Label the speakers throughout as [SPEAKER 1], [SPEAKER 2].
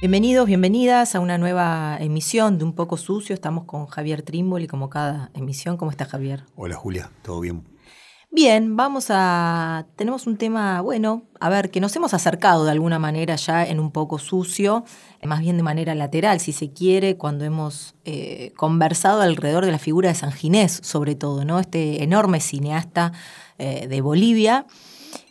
[SPEAKER 1] Bienvenidos, bienvenidas a una nueva emisión de Un poco sucio. Estamos con Javier Trimboli como cada emisión. ¿Cómo está Javier?
[SPEAKER 2] Hola Julia, ¿todo bien?
[SPEAKER 1] Bien, vamos a... Tenemos un tema, bueno, a ver, que nos hemos acercado de alguna manera ya en un poco sucio, más bien de manera lateral, si se quiere, cuando hemos eh, conversado alrededor de la figura de San Ginés, sobre todo, ¿no? Este enorme cineasta eh, de Bolivia.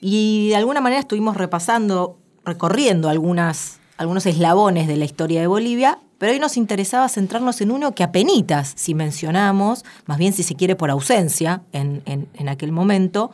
[SPEAKER 1] Y de alguna manera estuvimos repasando, recorriendo algunas algunos eslabones de la historia de Bolivia, pero hoy nos interesaba centrarnos en uno que apenitas, si mencionamos, más bien si se quiere por ausencia en, en, aquel momento,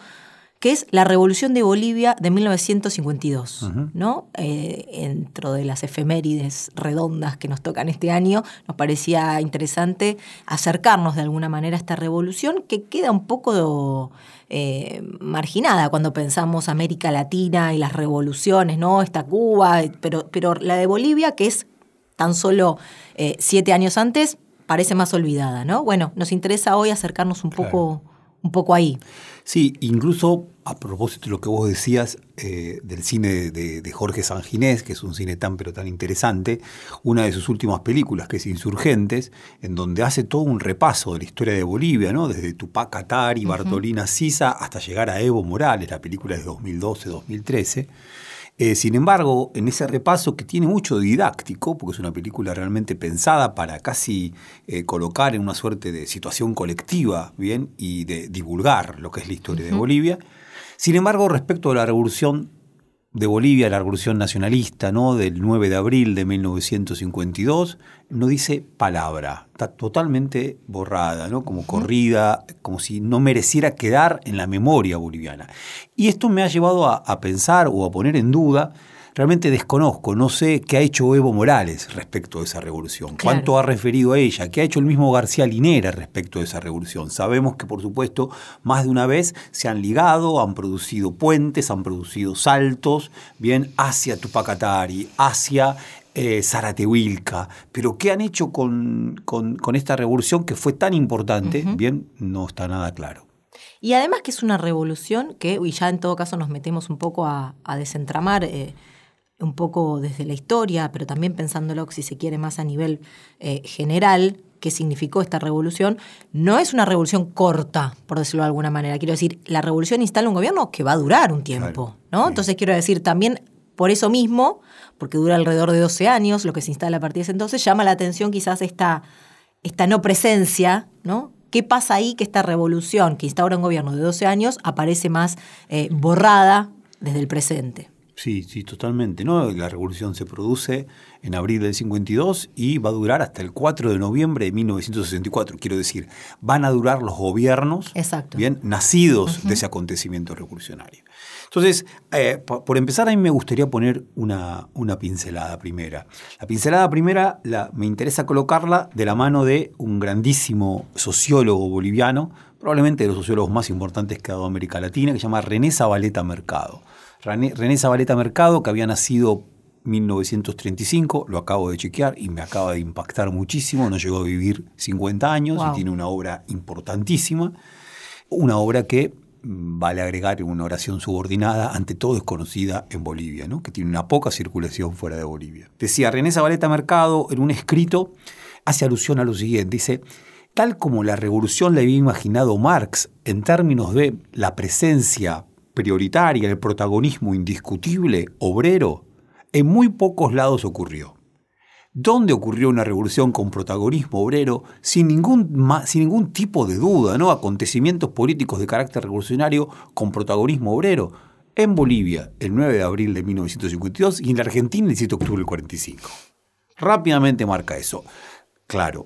[SPEAKER 1] que es la Revolución de Bolivia de 1952. ¿no? Eh, dentro de las efemérides redondas que nos tocan este año, nos parecía interesante acercarnos de alguna manera a esta revolución que queda un poco eh, marginada cuando pensamos América Latina y las revoluciones, ¿no? Está Cuba, pero, pero la de Bolivia, que es tan solo eh, siete años antes, parece más olvidada, ¿no? Bueno, nos interesa hoy acercarnos un poco, un poco ahí.
[SPEAKER 2] Sí, incluso a propósito de lo que vos decías eh, del cine de, Jorge Sanginés, que es un cine tan pero tan interesante, una de sus últimas películas, que es Insurgentes, en donde hace todo un repaso de la historia de Bolivia, ¿no? desde Tupac Atari, Bartolina Sisa, hasta llegar a Evo Morales, la película de 2012-2013. Eh, sin embargo, en ese repaso que tiene mucho didáctico, porque es una película realmente pensada para casi eh, colocar en una suerte de situación colectiva, ¿bien? Y de divulgar lo que es la historia de Bolivia. Sin embargo, respecto a la revolución de Bolivia, la revolución nacionalista, ¿no? Del 9 de abril de 1952, no dice palabra, está totalmente borrada, ¿no? Como corrida, como si no mereciera quedar en la memoria boliviana. Y esto me ha llevado a pensar o a poner en duda realmente desconozco, no sé qué ha hecho Evo Morales respecto de esa revolución, cuánto ha referido a ella, qué ha hecho el mismo García Linera respecto de esa revolución. Sabemos que, por supuesto, más de una vez se han ligado, han producido puentes, han producido saltos, bien, hacia Tupacatari, hacia eh, Zaratehuilca, pero qué han hecho con, con, esta revolución que fue tan importante, bien, no está nada claro.
[SPEAKER 1] Y además que es una revolución que, y ya en todo caso nos metemos un poco a, desentramar eh, un poco desde la historia, pero también pensándolo, si se quiere, más a nivel eh, general, qué significó esta revolución, no es una revolución corta, por decirlo de alguna manera. Quiero decir, la revolución instala un gobierno que va a durar un tiempo, ¿no? Entonces quiero decir, también por eso mismo, porque dura alrededor de 12 años, lo que se instala a partir de ese entonces, llama la atención quizás esta, esta no presencia, ¿no? ¿Qué pasa ahí que esta revolución que instaura un gobierno de 12 años aparece más eh, borrada desde el presente?
[SPEAKER 2] Sí, sí, totalmente. ¿no? La revolución se produce en abril del 52 y va a durar hasta el 4 de noviembre de 1964. Quiero decir, van a durar los gobiernos bien nacidos de ese acontecimiento revolucionario. Entonces, eh, por, empezar, a mí me gustaría poner una, una pincelada primera. La pincelada primera la, me interesa colocarla de la mano de un grandísimo sociólogo boliviano, probablemente de los sociólogos más importantes que ha dado América Latina, que se llama René Zabaleta Mercado. René, Zabaleta Mercado, que había nacido 1935, lo acabo de chequear y me acaba de impactar muchísimo, no llegó a vivir 50 años y tiene una obra importantísima, una obra que mm, vale agregar una oración subordinada, ante todo desconocida en Bolivia, ¿no? que tiene una poca circulación fuera de Bolivia. Decía René Zabaleta Mercado en un escrito, hace alusión a lo siguiente, dice, tal como la revolución la había imaginado Marx en términos de la presencia prioritaria, el protagonismo indiscutible, obrero, en muy pocos lados ocurrió. ¿Dónde ocurrió una revolución con protagonismo obrero sin ningún, sin ningún tipo de duda, ¿no? Acontecimientos políticos de carácter revolucionario con protagonismo obrero. En Bolivia, el 9 de abril de 1952, y en la Argentina, el 7 de octubre del 45. Rápidamente marca eso. Claro,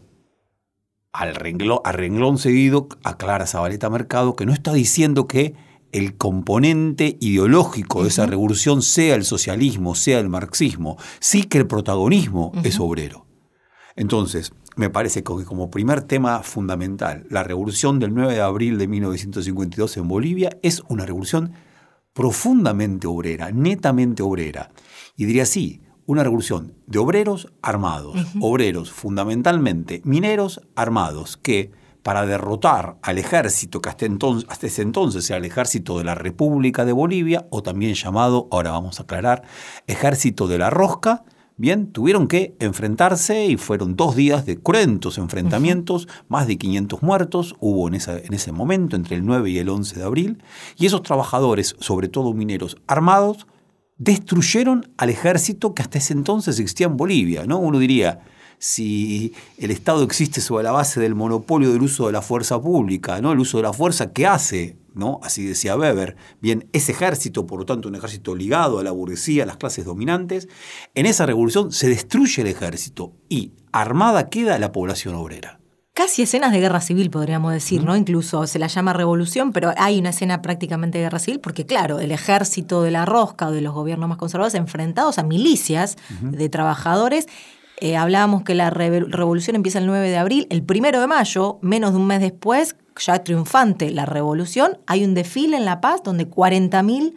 [SPEAKER 2] al renglón, a renglón seguido aclara Zabaleta Mercado que no está diciendo que el componente ideológico de esa revolución sea el socialismo, sea el marxismo, sí que el protagonismo es obrero. Entonces, me parece que como primer tema fundamental, la revolución del 9 de abril de 1952 en Bolivia es una revolución profundamente obrera, netamente obrera. Y diría así, una revolución de obreros armados, obreros fundamentalmente mineros armados, que para derrotar al ejército que hasta, entonces, hasta ese entonces era el ejército de la República de Bolivia, o también llamado, ahora vamos a aclarar, ejército de la rosca, bien, tuvieron que enfrentarse y fueron dos días de cruentos enfrentamientos, más de 500 muertos hubo en, en ese momento, entre el 9 y el 11 de abril, y esos trabajadores, sobre todo mineros armados, destruyeron al ejército que hasta ese entonces existía en Bolivia, ¿no? Uno diría, si el Estado existe sobre la base del monopolio del uso de la fuerza pública, ¿no? el uso de la fuerza que hace, ¿no? así decía Weber, bien, ese ejército, por lo tanto un ejército ligado a la burguesía, a las clases dominantes, en esa revolución se destruye el ejército y armada queda la población obrera
[SPEAKER 1] casi escenas de guerra civil, podríamos decir, ¿no? Incluso se la llama revolución, pero hay una escena prácticamente de guerra civil, porque claro, el ejército de la rosca o de los gobiernos más conservadores enfrentados a milicias de trabajadores eh, hablábamos que la revolución empieza el 9 de abril, el 1 de mayo, menos de un mes después, ya triunfante la revolución, hay un desfile en La Paz donde 40.000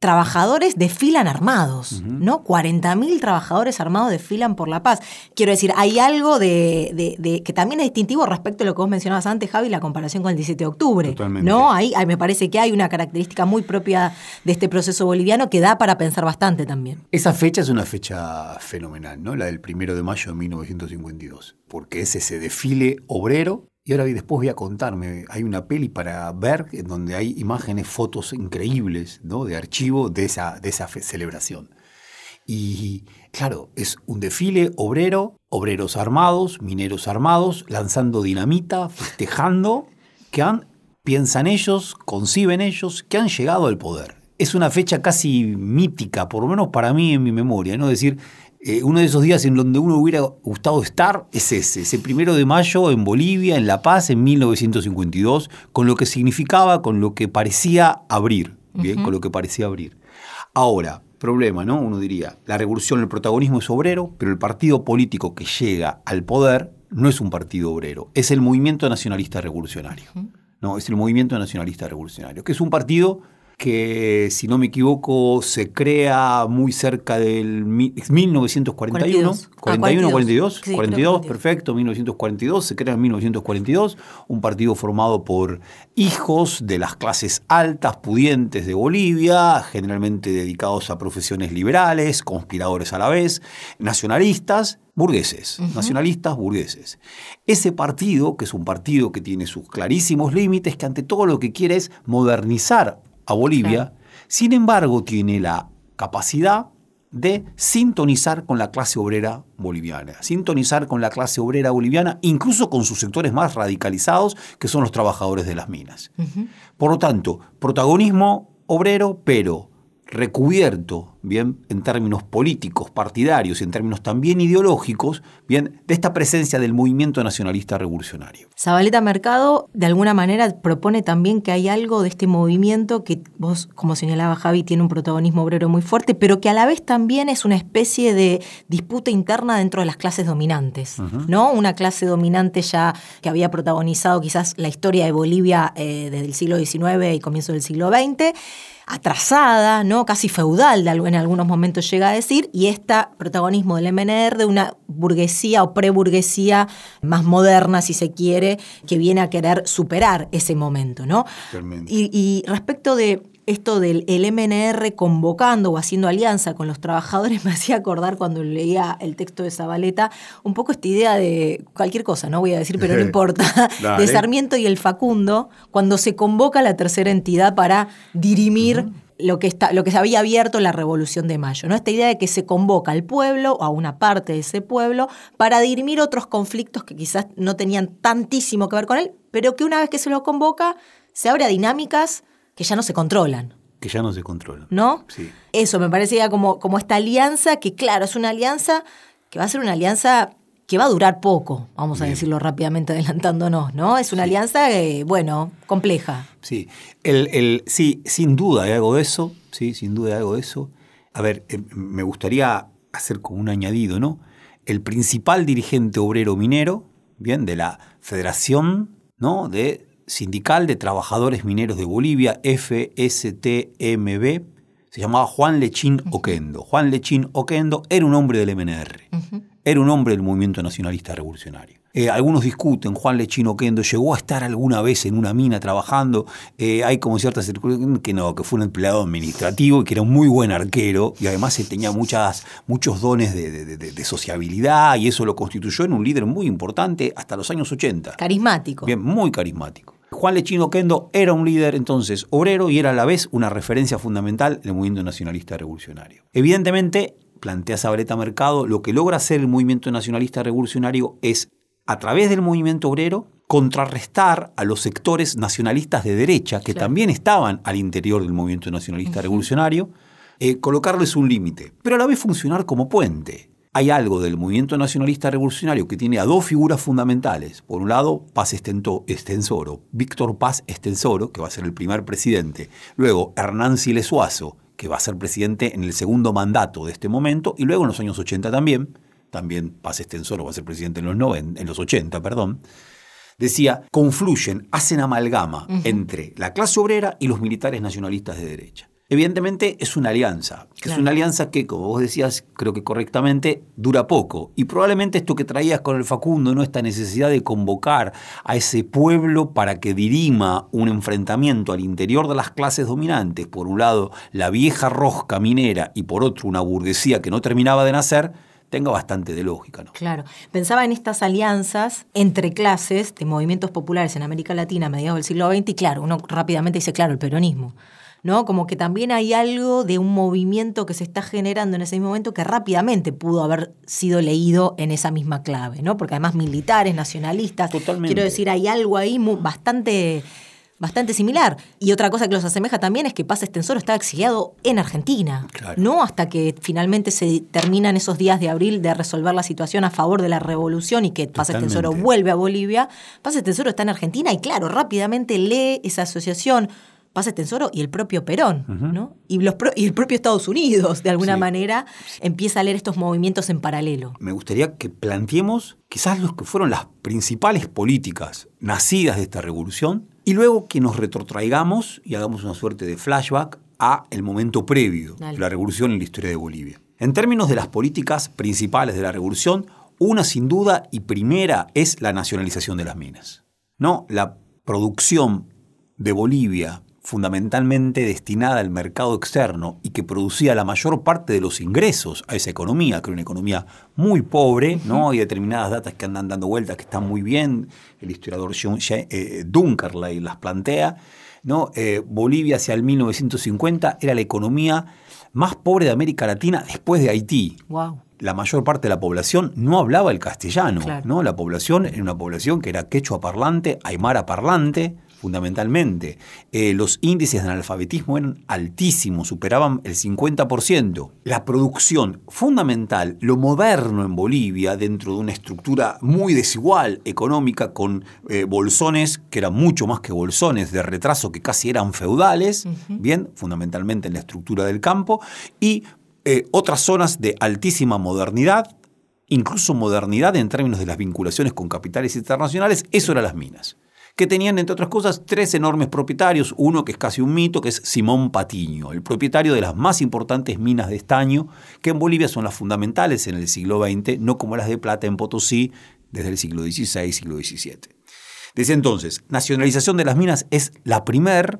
[SPEAKER 1] trabajadores desfilan armados, ¿no? 40.000 trabajadores armados desfilan por la paz. Quiero decir, hay algo de, que también es distintivo respecto a lo que vos mencionabas antes, Javi, la comparación con el 17 de octubre. ¿no? Ahí, me parece que hay una característica muy propia de este proceso boliviano que da para pensar bastante también.
[SPEAKER 2] Esa fecha es una fecha fenomenal, ¿no? La del 1 de mayo de 1952, porque es ese desfile obrero y ahora después voy a contarme, hay una peli para ver en donde hay imágenes, fotos increíbles ¿no? de archivo de esa, de esa celebración. Y claro, es un desfile obrero, obreros armados, mineros armados, lanzando dinamita, festejando, que han, piensan ellos, conciben ellos, que han llegado al poder. Es una fecha casi mítica, por lo menos para mí en mi memoria, ¿no? Decir, eh, uno de esos días en donde uno hubiera gustado estar es ese, ese primero de mayo en Bolivia, en La Paz, en 1952, con lo que significaba, con lo que parecía abrir, ¿bien? Con lo que parecía abrir. Ahora, problema, ¿no? Uno diría, la revolución, el protagonismo es obrero, pero el partido político que llega al poder no es un partido obrero, es el movimiento nacionalista revolucionario. No, es el movimiento nacionalista revolucionario, que es un partido que si no me equivoco se crea muy cerca del 1941, 41, 42, 42, perfecto, 1942, se crea en 1942, un partido formado por hijos de las clases altas, pudientes de Bolivia, generalmente dedicados a profesiones liberales, conspiradores a la vez, nacionalistas, burgueses, nacionalistas burgueses. Ese partido, que es un partido que tiene sus clarísimos límites, que ante todo lo que quiere es modernizar a Bolivia, sin embargo tiene la capacidad de sintonizar con la clase obrera boliviana, sintonizar con la clase obrera boliviana, incluso con sus sectores más radicalizados, que son los trabajadores de las minas. Por lo tanto, protagonismo obrero, pero recubierto, bien, en términos políticos, partidarios y en términos también ideológicos, bien, de esta presencia del movimiento nacionalista revolucionario.
[SPEAKER 1] Zabaleta Mercado, de alguna manera, propone también que hay algo de este movimiento que vos, como señalaba Javi, tiene un protagonismo obrero muy fuerte, pero que a la vez también es una especie de disputa interna dentro de las clases dominantes, ¿no? Una clase dominante ya que había protagonizado quizás la historia de Bolivia eh, desde el siglo XIX y comienzo del siglo XX atrasada, ¿no? casi feudal en algunos momentos llega a decir, y este protagonismo del MNR de una burguesía o preburguesía más moderna, si se quiere, que viene a querer superar ese momento. ¿no? Y, y respecto de esto del MNR convocando o haciendo alianza con los trabajadores me hacía acordar cuando leía el texto de Zabaleta un poco esta idea de cualquier cosa, no voy a decir, pero no importa, de Sarmiento y el Facundo, cuando se convoca la tercera entidad para dirimir lo que, está, lo que se había abierto en la Revolución de Mayo, ¿no? Esta idea de que se convoca al pueblo o a una parte de ese pueblo para dirimir otros conflictos que quizás no tenían tantísimo que ver con él, pero que una vez que se lo convoca, se abre a dinámicas que ya no se controlan.
[SPEAKER 2] Que ya no se controlan.
[SPEAKER 1] ¿No? Sí. Eso me parecía como, como esta alianza, que claro, es una alianza que va a ser una alianza que va a durar poco, vamos a decirlo rápidamente adelantándonos, ¿no? Es una alianza, eh, bueno, compleja.
[SPEAKER 2] Sí, el, sí, sin duda hay algo de eso, sí, sin duda hay algo de eso. A ver, eh, me gustaría hacer como un añadido, ¿no? El principal dirigente obrero minero, bien, de la Federación, ¿no? De Sindical de Trabajadores Mineros de Bolivia, FSTMB, se llamaba Juan Lechín Oquendo. Juan Lechín Oquendo era un hombre del MNR, era un hombre del movimiento nacionalista revolucionario. Eh, algunos discuten, Juan Lechín Oquendo llegó a estar alguna vez en una mina trabajando, eh, hay como ciertas circunstancias que no, que fue un empleado administrativo y que era un muy buen arquero y además tenía muchas, muchos dones de, de, sociabilidad y eso lo constituyó en un líder muy importante hasta los años 80.
[SPEAKER 1] Carismático.
[SPEAKER 2] Bien, muy carismático. Juan Lechino Kendo era un líder entonces obrero y era a la vez una referencia fundamental del movimiento nacionalista revolucionario. Evidentemente, plantea Sabreta Mercado, lo que logra hacer el movimiento nacionalista revolucionario es, a través del movimiento obrero, contrarrestar a los sectores nacionalistas de derecha que también estaban al interior del movimiento nacionalista revolucionario, eh, colocarles un límite, pero a la vez funcionar como puente hay algo del movimiento nacionalista revolucionario que tiene a dos figuras fundamentales. Por un lado, Paz Estensoro, Víctor Paz Estensoro, que va a ser el primer presidente. Luego, Hernán Siles Suazo, que va a ser presidente en el segundo mandato de este momento. Y luego en los años 80 también, también Paz Estensoro va a ser presidente en los, 90, en los 80, perdón. Decía, confluyen, hacen amalgama entre la clase obrera y los militares nacionalistas de derecha. Evidentemente es una alianza, es una alianza que, como vos decías, creo que correctamente, dura poco. Y probablemente esto que traías con el Facundo, ¿no? esta necesidad de convocar a ese pueblo para que dirima un enfrentamiento al interior de las clases dominantes, por un lado la vieja rosca minera y por otro una burguesía que no terminaba de nacer, tenga bastante de lógica. ¿no?
[SPEAKER 1] Claro. Pensaba en estas alianzas entre clases de movimientos populares en América Latina a mediados del siglo XX y claro, uno rápidamente dice, claro, el peronismo. ¿No? Como que también hay algo de un movimiento que se está generando en ese mismo momento que rápidamente pudo haber sido leído en esa misma clave, ¿no? Porque además militares, nacionalistas, quiero decir, hay algo ahí bastante bastante similar. Y otra cosa que los asemeja también es que Paz Estensoro estaba exiliado en Argentina, no hasta que finalmente se terminan esos días de abril de resolver la situación a favor de la revolución y que Paz Estensoro vuelve a Bolivia. Paz Estensoro está en Argentina y claro, rápidamente lee esa asociación Paz Estensoro y el propio Perón, ¿no? Y, los y el propio Estados Unidos, de alguna manera, empieza a leer estos movimientos en paralelo.
[SPEAKER 2] Me gustaría que planteemos quizás los que fueron las principales políticas nacidas de esta revolución y luego que nos retrotraigamos y hagamos una suerte de flashback a el momento previo de la revolución en la historia de Bolivia. En términos de las políticas principales de la revolución, una sin duda y primera es la nacionalización de las minas. ¿no? La producción de Bolivia fundamentalmente destinada al mercado externo y que producía la mayor parte de los ingresos a esa economía, que era una economía muy pobre, ¿no? Hay determinadas datas que andan dando vueltas que están muy bien, el historiador eh, Dunkerley las plantea, ¿no? Eh, Bolivia hacia el 1950 era la economía más pobre de América Latina después de Haití. La mayor parte de la población no hablaba el castellano, ¿no? La población era una población que era quechua parlante, aymara parlante, fundamentalmente. Eh, los índices de analfabetismo eran altísimos, superaban el 50%. La producción fundamental, lo moderno en Bolivia, dentro de una estructura muy desigual económica, con eh, bolsones que eran mucho más que bolsones de retraso, que casi eran feudales, bien, fundamentalmente en la estructura del campo, y eh, otras zonas de altísima modernidad, incluso modernidad en términos de las vinculaciones con capitales internacionales, eso eran las minas que tenían, entre otras cosas, tres enormes propietarios. Uno que es casi un mito, que es Simón Patiño, el propietario de las más importantes minas de estaño, que en Bolivia son las fundamentales en el siglo XX, no como las de plata en Potosí desde el siglo XVI, siglo XVII. Desde entonces, nacionalización de las minas es la primer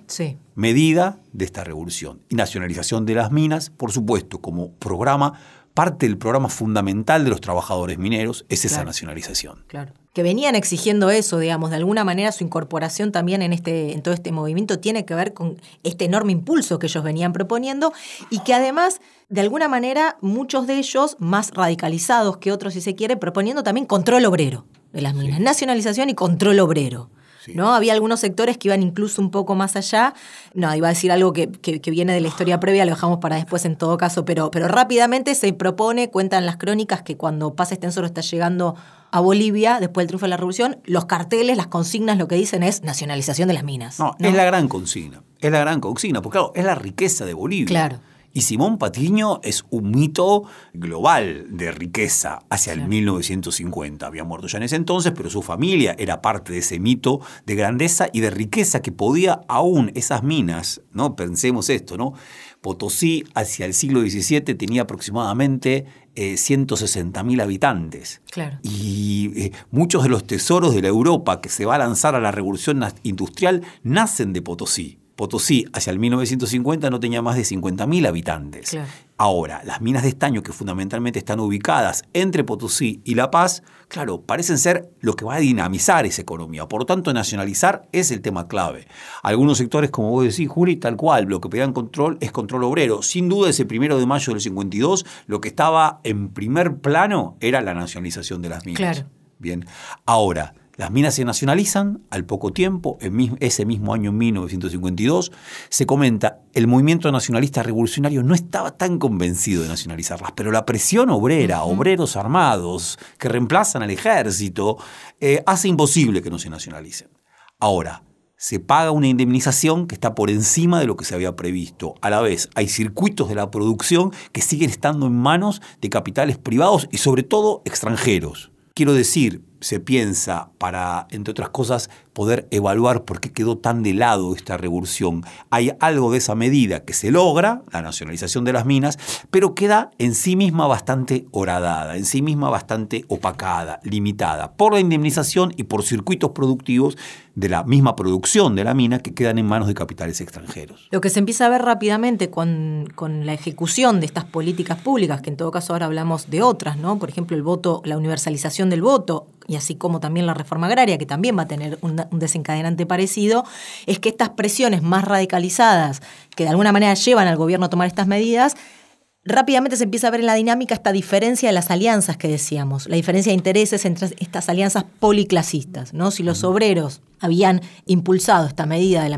[SPEAKER 2] medida de esta revolución. Y nacionalización de las minas, por supuesto, como programa, parte del programa fundamental de los trabajadores mineros es esa nacionalización.
[SPEAKER 1] Claro que venían exigiendo eso, digamos, de alguna manera su incorporación también en, este, en todo este movimiento tiene que ver con este enorme impulso que ellos venían proponiendo y que además, de alguna manera, muchos de ellos, más radicalizados que otros si se quiere, proponiendo también control obrero de las minas, nacionalización y control obrero. ¿No? Había algunos sectores que iban incluso un poco más allá. No, iba a decir algo que, viene de la historia previa, lo dejamos para después en todo caso, pero, pero rápidamente se propone, cuentan las crónicas, que cuando Paz Extensor está llegando a Bolivia después del triunfo de la revolución, los carteles, las consignas, lo que dicen es nacionalización de las minas.
[SPEAKER 2] No, es la gran consigna. Es la gran consigna, porque claro, es la riqueza de Bolivia.
[SPEAKER 1] Claro.
[SPEAKER 2] Y Simón Patiño es un mito global de riqueza hacia el 1950. Había muerto ya en ese entonces, pero su familia era parte de ese mito de grandeza y de riqueza que podía aún esas minas, ¿no? Pensemos esto, ¿no? Potosí hacia el siglo XVII tenía aproximadamente eh, 160.000 habitantes.
[SPEAKER 1] Claro.
[SPEAKER 2] Y eh, muchos de los tesoros de la Europa que se va a lanzar a la revolución industrial nacen de Potosí. Potosí hacia el 1950 no tenía más de 50.000 habitantes. Ahora, las minas de estaño que fundamentalmente están ubicadas entre Potosí y La Paz, claro, parecen ser lo que va a dinamizar esa economía. Por lo tanto, nacionalizar es el tema clave. Algunos sectores, como vos decís, Juli, tal cual, lo que pedían control es control obrero. Sin duda, ese primero de mayo del 52, lo que estaba en primer plano era la nacionalización de las minas.
[SPEAKER 1] Claro.
[SPEAKER 2] Bien. Ahora, las minas se nacionalizan al poco tiempo, en ese mismo año 1952, se comenta, el movimiento nacionalista revolucionario no estaba tan convencido de nacionalizarlas, pero la presión obrera, obreros armados que reemplazan al ejército, eh, hace imposible que no se nacionalicen. Ahora, se paga una indemnización que está por encima de lo que se había previsto. A la vez, hay circuitos de la producción que siguen estando en manos de capitales privados y sobre todo extranjeros. Quiero decir, se piensa para, entre otras cosas, poder evaluar por qué quedó tan de lado esta revolución. Hay algo de esa medida que se logra, la nacionalización de las minas, pero queda en sí misma bastante horadada, en sí misma bastante opacada, limitada, por la indemnización y por circuitos productivos de la misma producción de la mina que quedan en manos de capitales extranjeros.
[SPEAKER 1] Lo que se empieza a ver rápidamente con, con la ejecución de estas políticas públicas, que en todo caso ahora hablamos de otras, ¿no? Por ejemplo, el voto, la universalización del voto, y así como también la reforma agraria, que también va a tener un, desencadenante parecido, es que estas presiones más radicalizadas, que de alguna manera llevan al gobierno a tomar estas medidas, rápidamente se empieza a ver en la dinámica esta diferencia de las alianzas que decíamos, la diferencia de intereses entre estas alianzas policlasistas. ¿no? Si los obreros habían impulsado esta medida de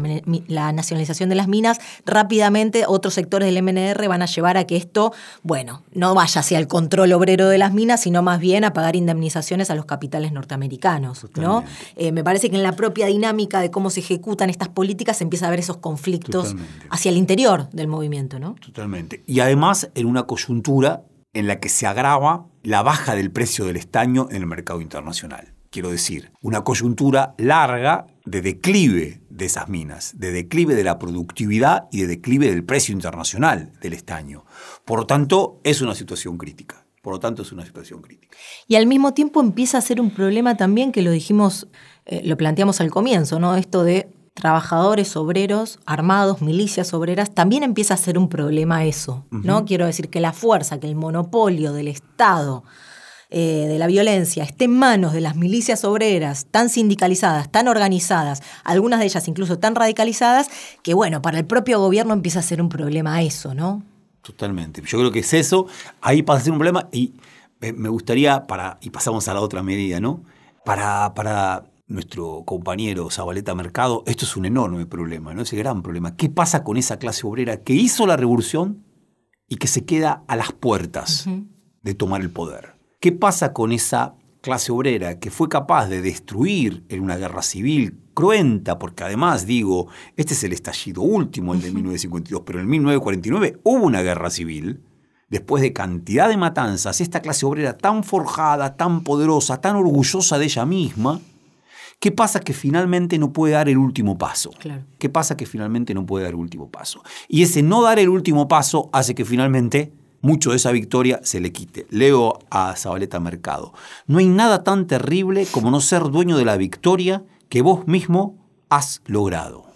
[SPEAKER 1] la, nacionalización de las minas, rápidamente otros sectores del MNR van a llevar a que esto, bueno, no vaya hacia el control obrero de las minas, sino más bien a pagar indemnizaciones a los capitales norteamericanos. ¿no? Eh, me parece que en la propia dinámica de cómo se ejecutan estas políticas se empieza a ver esos conflictos hacia el interior del movimiento. ¿no?
[SPEAKER 2] Totalmente. Y además en una coyuntura en la que se agrava la baja del precio del estaño en el mercado internacional quiero decir, una coyuntura larga de declive de esas minas, de declive de la productividad y de declive del precio internacional del estaño. Por lo tanto, es una situación crítica. Por lo tanto, es una situación crítica.
[SPEAKER 1] Y al mismo tiempo empieza a ser un problema también que lo dijimos, eh, lo planteamos al comienzo, ¿no? Esto de trabajadores obreros armados, milicias obreras, también empieza a ser un problema eso, ¿no? Quiero decir que la fuerza, que el monopolio del Estado eh, de la violencia esté en manos de las milicias obreras tan sindicalizadas, tan organizadas, algunas de ellas incluso tan radicalizadas, que bueno, para el propio gobierno empieza a ser un problema eso, ¿no?
[SPEAKER 2] Totalmente. Yo creo que es eso, ahí pasa a ser un problema y me gustaría, para, y pasamos a la otra medida, ¿no? Para, para nuestro compañero Zabaleta Mercado, esto es un enorme problema, ¿no? Ese gran problema. ¿Qué pasa con esa clase obrera que hizo la revolución y que se queda a las puertas de tomar el poder? ¿Qué pasa con esa clase obrera que fue capaz de destruir en una guerra civil cruenta, porque además digo, este es el estallido último, el de 1952, pero en 1949 hubo una guerra civil, después de cantidad de matanzas, esta clase obrera tan forjada, tan poderosa, tan orgullosa de ella misma, ¿qué pasa que finalmente no puede dar el último paso? ¿Qué pasa que finalmente no puede dar el último paso? Y ese no dar el último paso hace que finalmente mucho de esa victoria se le quite. Leo a Zabaleta Mercado. No hay nada tan terrible como no ser dueño de la victoria que vos mismo has logrado.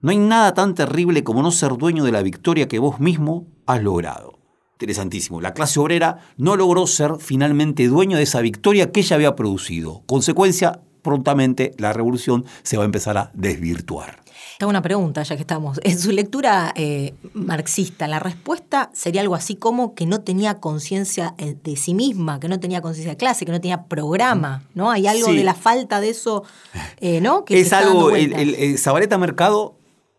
[SPEAKER 2] No hay nada tan terrible como no ser dueño de la victoria que vos mismo has logrado. Interesantísimo. La clase obrera no logró ser finalmente dueño de esa victoria que ella había producido. Consecuencia, prontamente la revolución se va a empezar a desvirtuar.
[SPEAKER 1] Tengo una pregunta, ya que estamos. En su lectura eh, marxista, la respuesta sería algo así como que no tenía conciencia eh, de sí misma, que no tenía conciencia de clase, que no tenía programa, ¿no? Hay algo de la falta de eso, eh, ¿no?
[SPEAKER 2] es algo, el, Zabaleta Mercado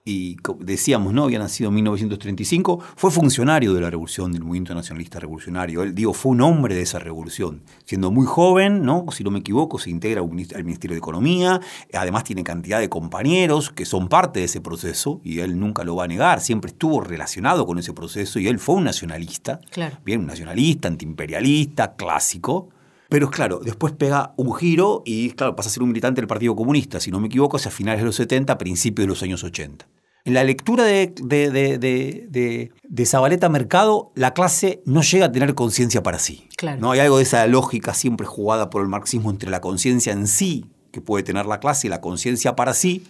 [SPEAKER 2] y decíamos, ¿no? Había nacido en 1935, fue funcionario de la revolución, del movimiento nacionalista revolucionario. Él, digo, fue un hombre de esa revolución. Siendo muy joven, ¿no? Si no me equivoco, se integra al Ministerio de Economía, además tiene cantidad de compañeros que son parte de ese proceso, y él nunca lo va a negar, siempre estuvo relacionado con ese proceso, y él fue un nacionalista,
[SPEAKER 1] claro.
[SPEAKER 2] bien, un nacionalista, antiimperialista, clásico, pero claro, después pega un giro y claro, pasa a ser un militante del Partido Comunista, si no me equivoco, hacia finales de los 70, principios de los años 80. En la lectura de, de, Zabaleta Mercado, la clase no llega a tener conciencia para sí. ¿no? Hay algo de esa lógica siempre jugada por el marxismo entre la conciencia en sí, que puede tener la clase, y la conciencia para sí,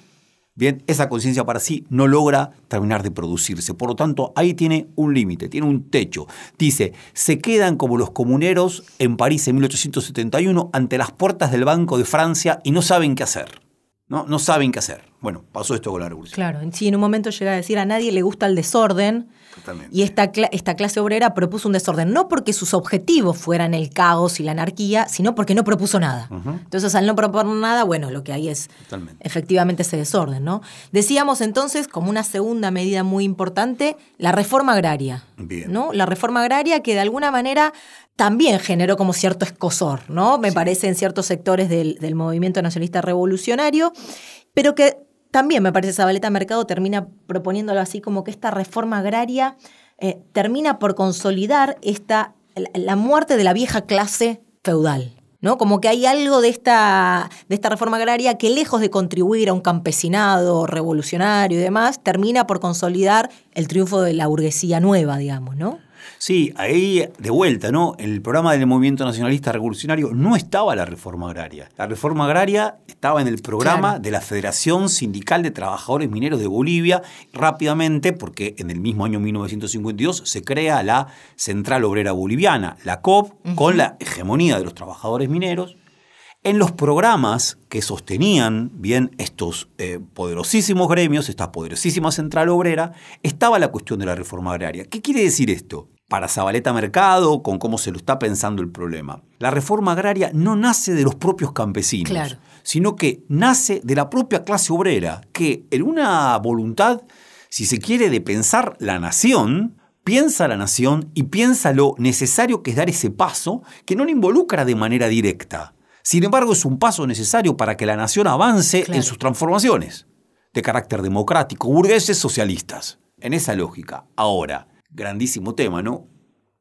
[SPEAKER 2] Bien, esa conciencia para sí no logra terminar de producirse. Por lo tanto, ahí tiene un límite, tiene un techo. Dice, se quedan como los comuneros en París en 1871 ante las puertas del Banco de Francia y no saben qué hacer. No, no saben qué hacer. Bueno, pasó esto con la revolución.
[SPEAKER 1] Claro, sí, en un momento llega a decir a nadie le gusta el desorden. Y esta, esta clase obrera propuso un desorden, no porque sus objetivos fueran el caos y la anarquía, sino porque no propuso nada. Entonces, al no proponer nada, bueno, lo que hay es efectivamente ese desorden, ¿no? Decíamos entonces, como una segunda medida muy importante, la reforma agraria.
[SPEAKER 2] Bien.
[SPEAKER 1] ¿no? La reforma agraria que de alguna manera también generó como cierto escosor, ¿no? Me parece en ciertos sectores del, del movimiento nacionalista revolucionario, pero que también me parece Zabaleta Mercado termina proponiéndolo así como que esta reforma agraria eh, termina por consolidar esta, la muerte de la vieja clase feudal. ¿no? Como que hay algo de esta, de esta reforma agraria que lejos de contribuir a un campesinado revolucionario y demás, termina por consolidar el triunfo de la burguesía nueva, digamos, ¿no?
[SPEAKER 2] Sí, ahí de vuelta, ¿no? En el programa del Movimiento Nacionalista Revolucionario no estaba la reforma agraria. La reforma agraria estaba en el programa de la Federación Sindical de Trabajadores Mineros de Bolivia, rápidamente, porque en el mismo año 1952 se crea la Central Obrera Boliviana, la COP, con la hegemonía de los trabajadores mineros. En los programas que sostenían bien estos eh, poderosísimos gremios, esta poderosísima central obrera, estaba la cuestión de la reforma agraria. ¿Qué quiere decir esto? Para Zabaleta Mercado, con cómo se lo está pensando el problema. La reforma agraria no nace de los propios campesinos, sino que nace de la propia clase obrera, que en una voluntad, si se quiere, de pensar la nación, piensa la nación y piensa lo necesario que es dar ese paso que no le involucra de manera directa. Sin embargo, es un paso necesario para que la nación avance en sus transformaciones de carácter democrático, burgueses socialistas. En esa lógica. Ahora, grandísimo tema, ¿no?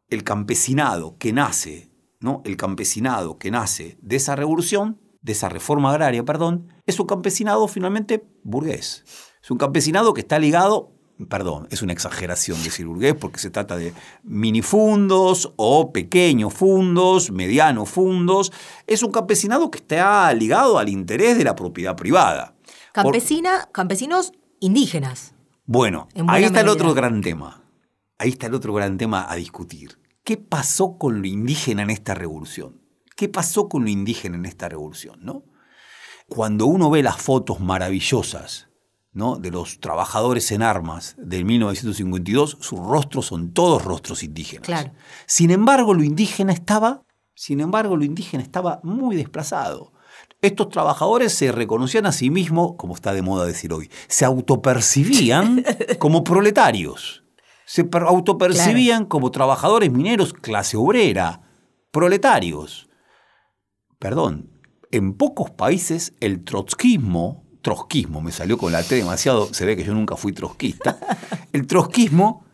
[SPEAKER 2] El campesinado que nace, ¿no? El campesinado que nace de esa revolución, de esa reforma agraria, perdón, es un campesinado finalmente burgués. Es un campesinado que está ligado, perdón, es una exageración decir burgués porque se trata de minifundos o pequeños fundos, medianos fundos. Es un campesinado que está ligado al interés de la propiedad privada.
[SPEAKER 1] Campesina, campesinos indígenas.
[SPEAKER 2] Bueno, ahí está el otro gran tema ahí está el otro gran tema a discutir. ¿Qué pasó con lo indígena en esta revolución? ¿Qué pasó con lo indígena en esta revolución? ¿no? Cuando uno ve las fotos maravillosas ¿no? de los trabajadores en armas del 1952, sus rostros son todos rostros indígenas.
[SPEAKER 1] Claro.
[SPEAKER 2] Sin embargo, lo indígena estaba, sin embargo, lo indígena estaba muy desplazado. Estos trabajadores se reconocían a sí mismos, como está de moda decir hoy, se autopercibían como proletarios se autopercibían como trabajadores mineros clase obrera, proletarios. Perdón, en pocos países el trotskismo, trotskismo, me salió con la T demasiado, se ve que yo nunca fui trotskista, el trotskismo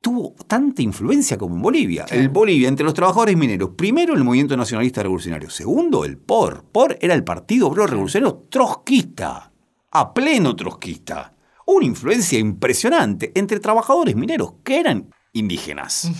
[SPEAKER 2] tuvo tanta influencia como en Bolivia. El Bolivia, entre los trabajadores mineros, primero el movimiento nacionalista revolucionario, segundo el POR. POR era el Partido Obrero Revolucionario trotskista, a pleno trotskista una influencia impresionante entre trabajadores mineros que eran indígenas.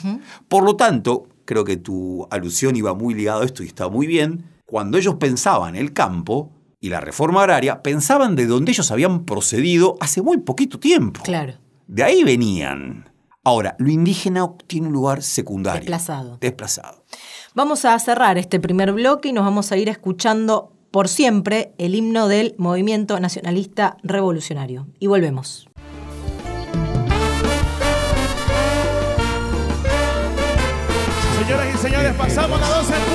[SPEAKER 2] Por lo tanto, creo que tu alusión iba muy ligada a esto y está muy bien, cuando ellos pensaban el campo y la reforma agraria, pensaban de donde ellos habían procedido hace muy poquito tiempo.
[SPEAKER 1] Claro.
[SPEAKER 2] De ahí venían. Ahora, lo indígena tiene un lugar secundario.
[SPEAKER 1] Desplazado.
[SPEAKER 2] Desplazado.
[SPEAKER 1] Vamos a cerrar este primer bloque y nos vamos a ir escuchando por siempre el himno del movimiento nacionalista revolucionario. Y volvemos.
[SPEAKER 3] Señoras y señores, pasamos a 12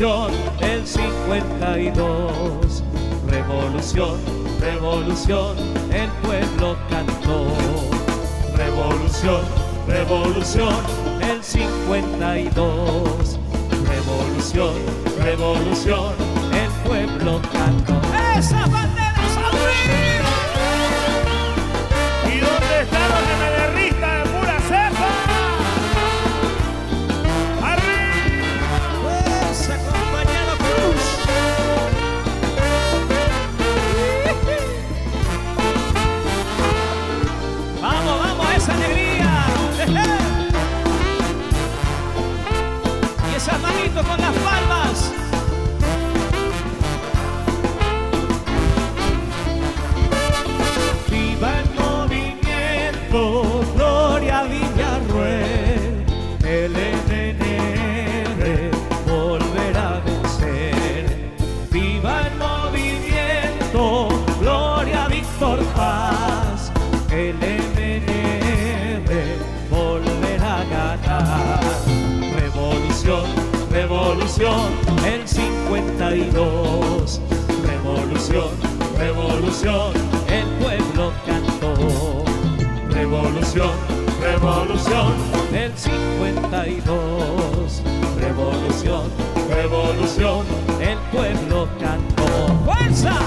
[SPEAKER 4] revolución del 52. Revolución, revolución, el pueblo cantó. Revolución, revolución, el 52. Revolución, revolución revolución, revolución, el pueblo cantó. Revolución, revolución, del 52. Revolución, revolución, el pueblo cantó. ¡Fuerza!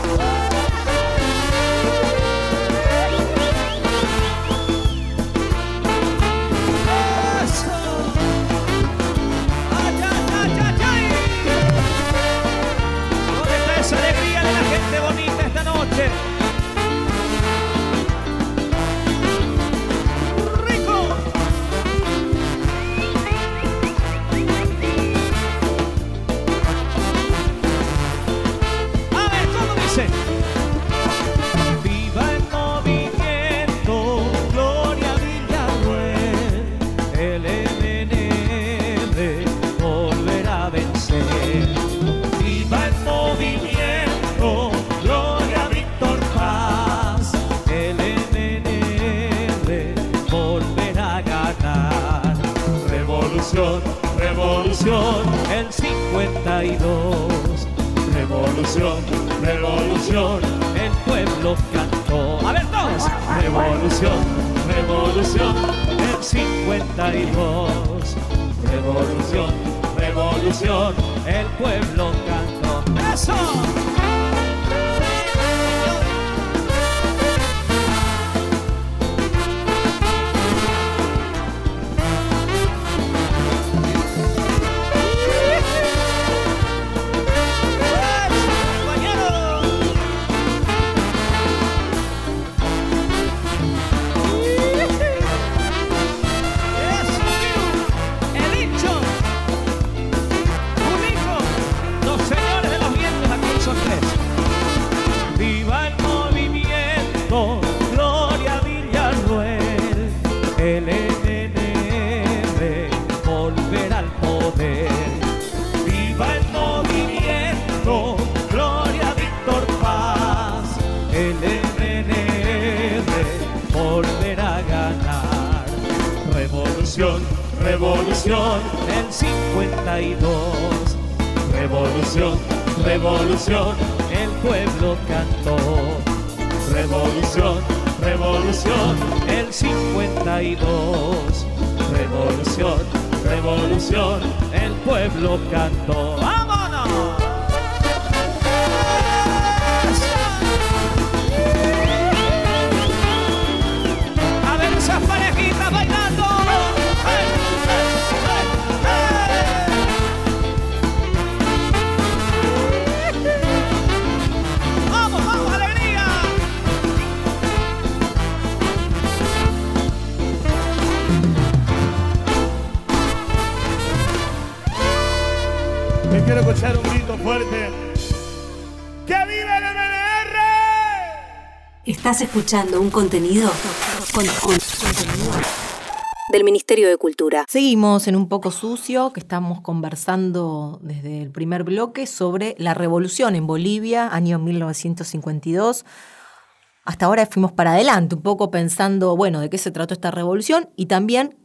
[SPEAKER 4] 92. Revolución, revolución, el pueblo cantó. A ver todos. Revolución, revolución, el 52. Revolución, revolución, el pueblo cantó. ¡Eso! un
[SPEAKER 5] contenido
[SPEAKER 6] del Ministerio de Cultura.
[SPEAKER 1] Seguimos en un poco sucio, que estamos conversando desde el primer bloque sobre la revolución en Bolivia, año 1952. Hasta ahora fuimos para adelante, un poco pensando, bueno, de qué se trató esta revolución y también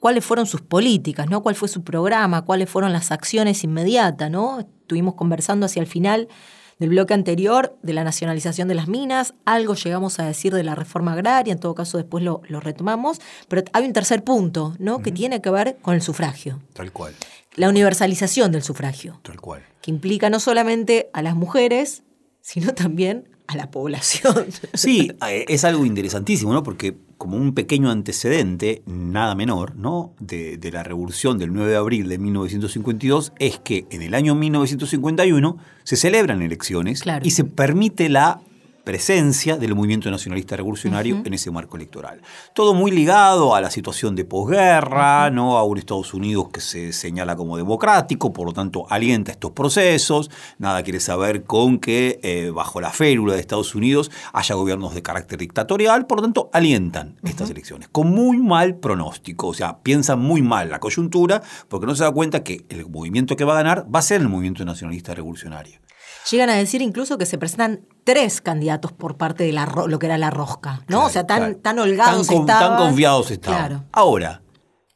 [SPEAKER 1] cuáles fueron sus políticas, ¿no? Cuál fue su programa, cuáles fueron las acciones inmediatas, ¿no? Estuvimos conversando hacia el final del bloque anterior de la nacionalización de las minas, algo llegamos a decir de la reforma agraria, en todo caso después lo, retomamos, pero hay un tercer punto, ¿no? Que tiene que ver con el sufragio.
[SPEAKER 2] Tal cual.
[SPEAKER 1] La universalización del sufragio.
[SPEAKER 2] Tal cual.
[SPEAKER 1] Que implica no solamente a las mujeres, sino también a la población.
[SPEAKER 2] Sí, eh, es algo interesantísimo, ¿no? Porque como un pequeño antecedente, nada menor, ¿no? De, de, la revolución del 9 de abril de 1952, es que en el año 1951 se celebran elecciones y se permite la presencia del movimiento nacionalista revolucionario en ese marco electoral. Todo muy ligado a la situación de posguerra, ¿no? a un Estados Unidos que se señala como democrático, por lo tanto alienta estos procesos, nada quiere saber con que eh, bajo la férula de Estados Unidos haya gobiernos de carácter dictatorial, por lo tanto alientan estas elecciones, con muy mal pronóstico, o sea, piensan muy mal la coyuntura, porque no se da cuenta que el movimiento que va a ganar va a ser el movimiento nacionalista revolucionario.
[SPEAKER 1] Llegan a decir incluso que se presentan tres candidatos por parte de la, lo que era la rosca, ¿no? o sea, tan, tan holgados
[SPEAKER 2] tan, estaban. Tan confiados estaban. Ahora,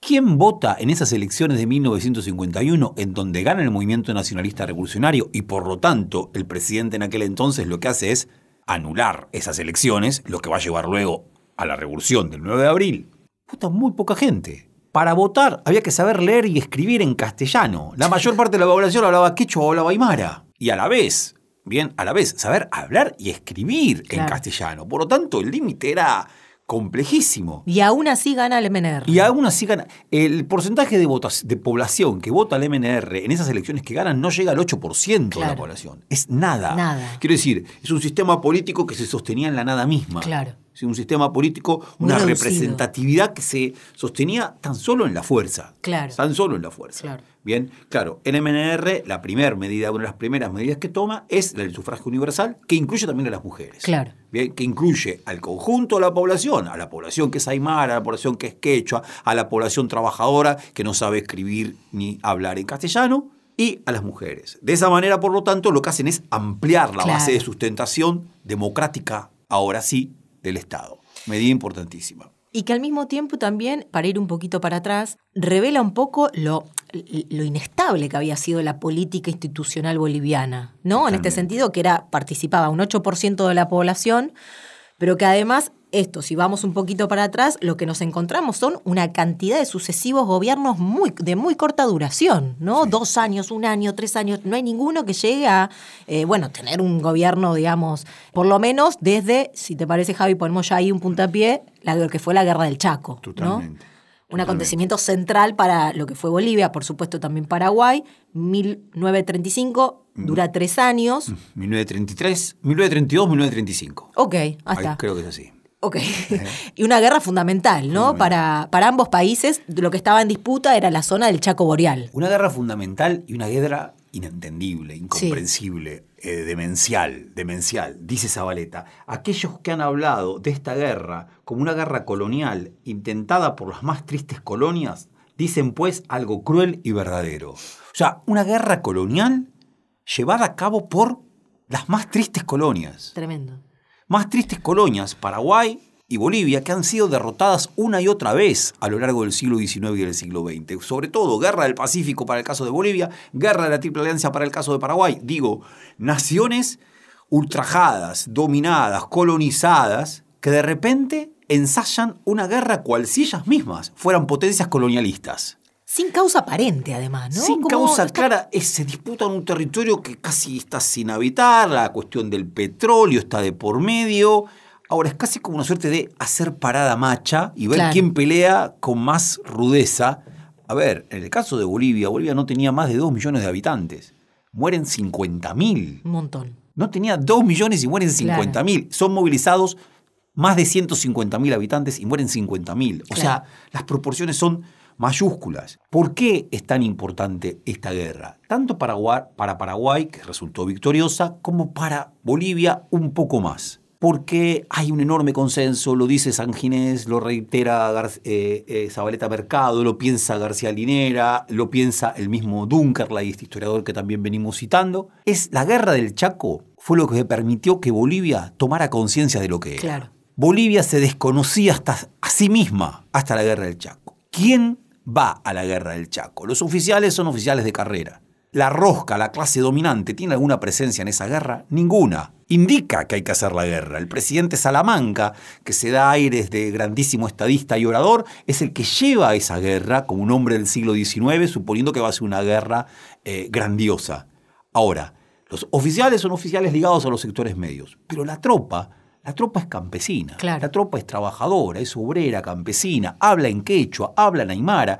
[SPEAKER 2] ¿quién vota en esas elecciones de 1951 en donde gana el movimiento nacionalista revolucionario y por lo tanto el presidente en aquel entonces lo que hace es anular esas elecciones, lo que va a llevar luego a la revolución del 9 de abril? Vota muy poca gente. Para votar había que saber leer y escribir en castellano. La mayor parte de la población hablaba quechua o hablaba aymara y a la vez, bien, a la vez, saber hablar y escribir en castellano. Por lo tanto, el límite era complejísimo.
[SPEAKER 1] Y aún así gana el MNR.
[SPEAKER 2] Y aún así gana. El porcentaje de, de población que vota al MNR en esas elecciones que ganan no llega al 8% de la población. Es nada.
[SPEAKER 1] Nada.
[SPEAKER 2] Quiero decir, es un sistema político que se sostenía en la nada misma.
[SPEAKER 1] Claro
[SPEAKER 2] un sistema político, una representatividad que se sostenía tan solo en la fuerza.
[SPEAKER 1] Claro.
[SPEAKER 2] Tan solo en la fuerza.
[SPEAKER 1] Claro.
[SPEAKER 2] Bien, claro, el MNR, la primera medida, una de las primeras medidas que toma es el sufragio universal, que incluye también a las mujeres.
[SPEAKER 1] Claro.
[SPEAKER 2] Bien, que incluye al conjunto de la población, a la población que es aymara, a la población que es quechua, a la población trabajadora que no sabe escribir ni hablar en castellano, y a las mujeres. De esa manera, por lo tanto, lo que hacen es ampliar la base de sustentación democrática, ahora sí, del Estado. Medida importantísima.
[SPEAKER 1] Y que al mismo tiempo también, para ir un poquito para atrás, revela un poco lo, lo inestable que había sido la política institucional boliviana, ¿no? En este sentido, que era, participaba un 8% de la población, pero que además esto, si vamos un poquito para atrás, lo que nos encontramos son una cantidad de sucesivos gobiernos muy, de muy corta duración, ¿no? Dos años, un año, tres años, no hay ninguno que llegue a, eh, bueno, tener un gobierno, digamos, por lo menos desde, si te parece, Javi, ponemos ya ahí un puntapié, la, lo que fue la guerra del Chaco,
[SPEAKER 2] Totalmente.
[SPEAKER 1] Un acontecimiento central para lo que fue Bolivia, por supuesto también Paraguay, 1935, mm. dura tres años.
[SPEAKER 2] 1933, 1932, 1935. Ok,
[SPEAKER 1] hasta.
[SPEAKER 2] creo que es así.
[SPEAKER 1] Ok. y una guerra fundamental, ¿no? Para, para ambos países, lo que estaba en disputa era la zona del Chaco Boreal.
[SPEAKER 2] Una guerra fundamental y una guerra inentendible, incomprensible, eh, demencial, demencial, dice Zabaleta. Aquellos que han hablado de esta guerra como una guerra colonial intentada por las más tristes colonias, dicen pues algo cruel y verdadero. O sea, una guerra colonial llevada a cabo por las más tristes colonias.
[SPEAKER 1] Tremendo
[SPEAKER 2] más tristes colonias, Paraguay y Bolivia, que han sido derrotadas una y otra vez a lo largo del siglo XIX y del siglo XX. Sobre todo, guerra del Pacífico para el caso de Bolivia, guerra de la Triple Alianza para el caso de Paraguay. Digo, naciones ultrajadas, dominadas, colonizadas, que de repente ensayan una guerra cual si ellas mismas fueran potencias colonialistas.
[SPEAKER 1] Sin causa aparente, además, ¿no?
[SPEAKER 2] Sin causa clara, se disputa en un territorio que casi está sin habitar, la cuestión del petróleo está de por medio. Ahora es casi como una suerte de hacer parada macha y ver quién pelea con más rudeza. A ver, en el caso de Bolivia, Bolivia no tenía más de 2 millones de habitantes. Mueren 50 mil.
[SPEAKER 1] Un montón.
[SPEAKER 2] No tenía 2 millones y mueren 50 mil. Son movilizados más de 150 mil habitantes y mueren 50 mil. O sea, las proporciones son mayúsculas. ¿Por qué es tan importante esta guerra? Tanto para, para Paraguay, que resultó victoriosa, como para Bolivia un poco más. porque hay un enorme consenso, lo dice San Ginés, lo reitera eh, eh, Zabaleta Mercado, lo piensa García Linera, lo piensa el mismo Dunkerley, este historiador que también venimos citando. Es la guerra del Chaco fue lo que permitió que Bolivia tomara conciencia de lo que era. Bolivia se desconocía hasta a sí misma hasta la guerra del Chaco. ¿Quién va a la guerra del Chaco? Los oficiales son oficiales de carrera. La rosca, la clase dominante, ¿tiene alguna presencia en esa guerra? Ninguna. Indica que hay que hacer la guerra. El presidente Salamanca, que se da aires de grandísimo estadista y orador, es el que lleva esa guerra como un hombre del siglo XIX, suponiendo que va a ser una guerra eh, grandiosa. Ahora, los oficiales son oficiales ligados a los sectores medios, pero la tropa, la tropa es campesina, la tropa es trabajadora, es obrera, campesina, habla en quechua, habla en aymara.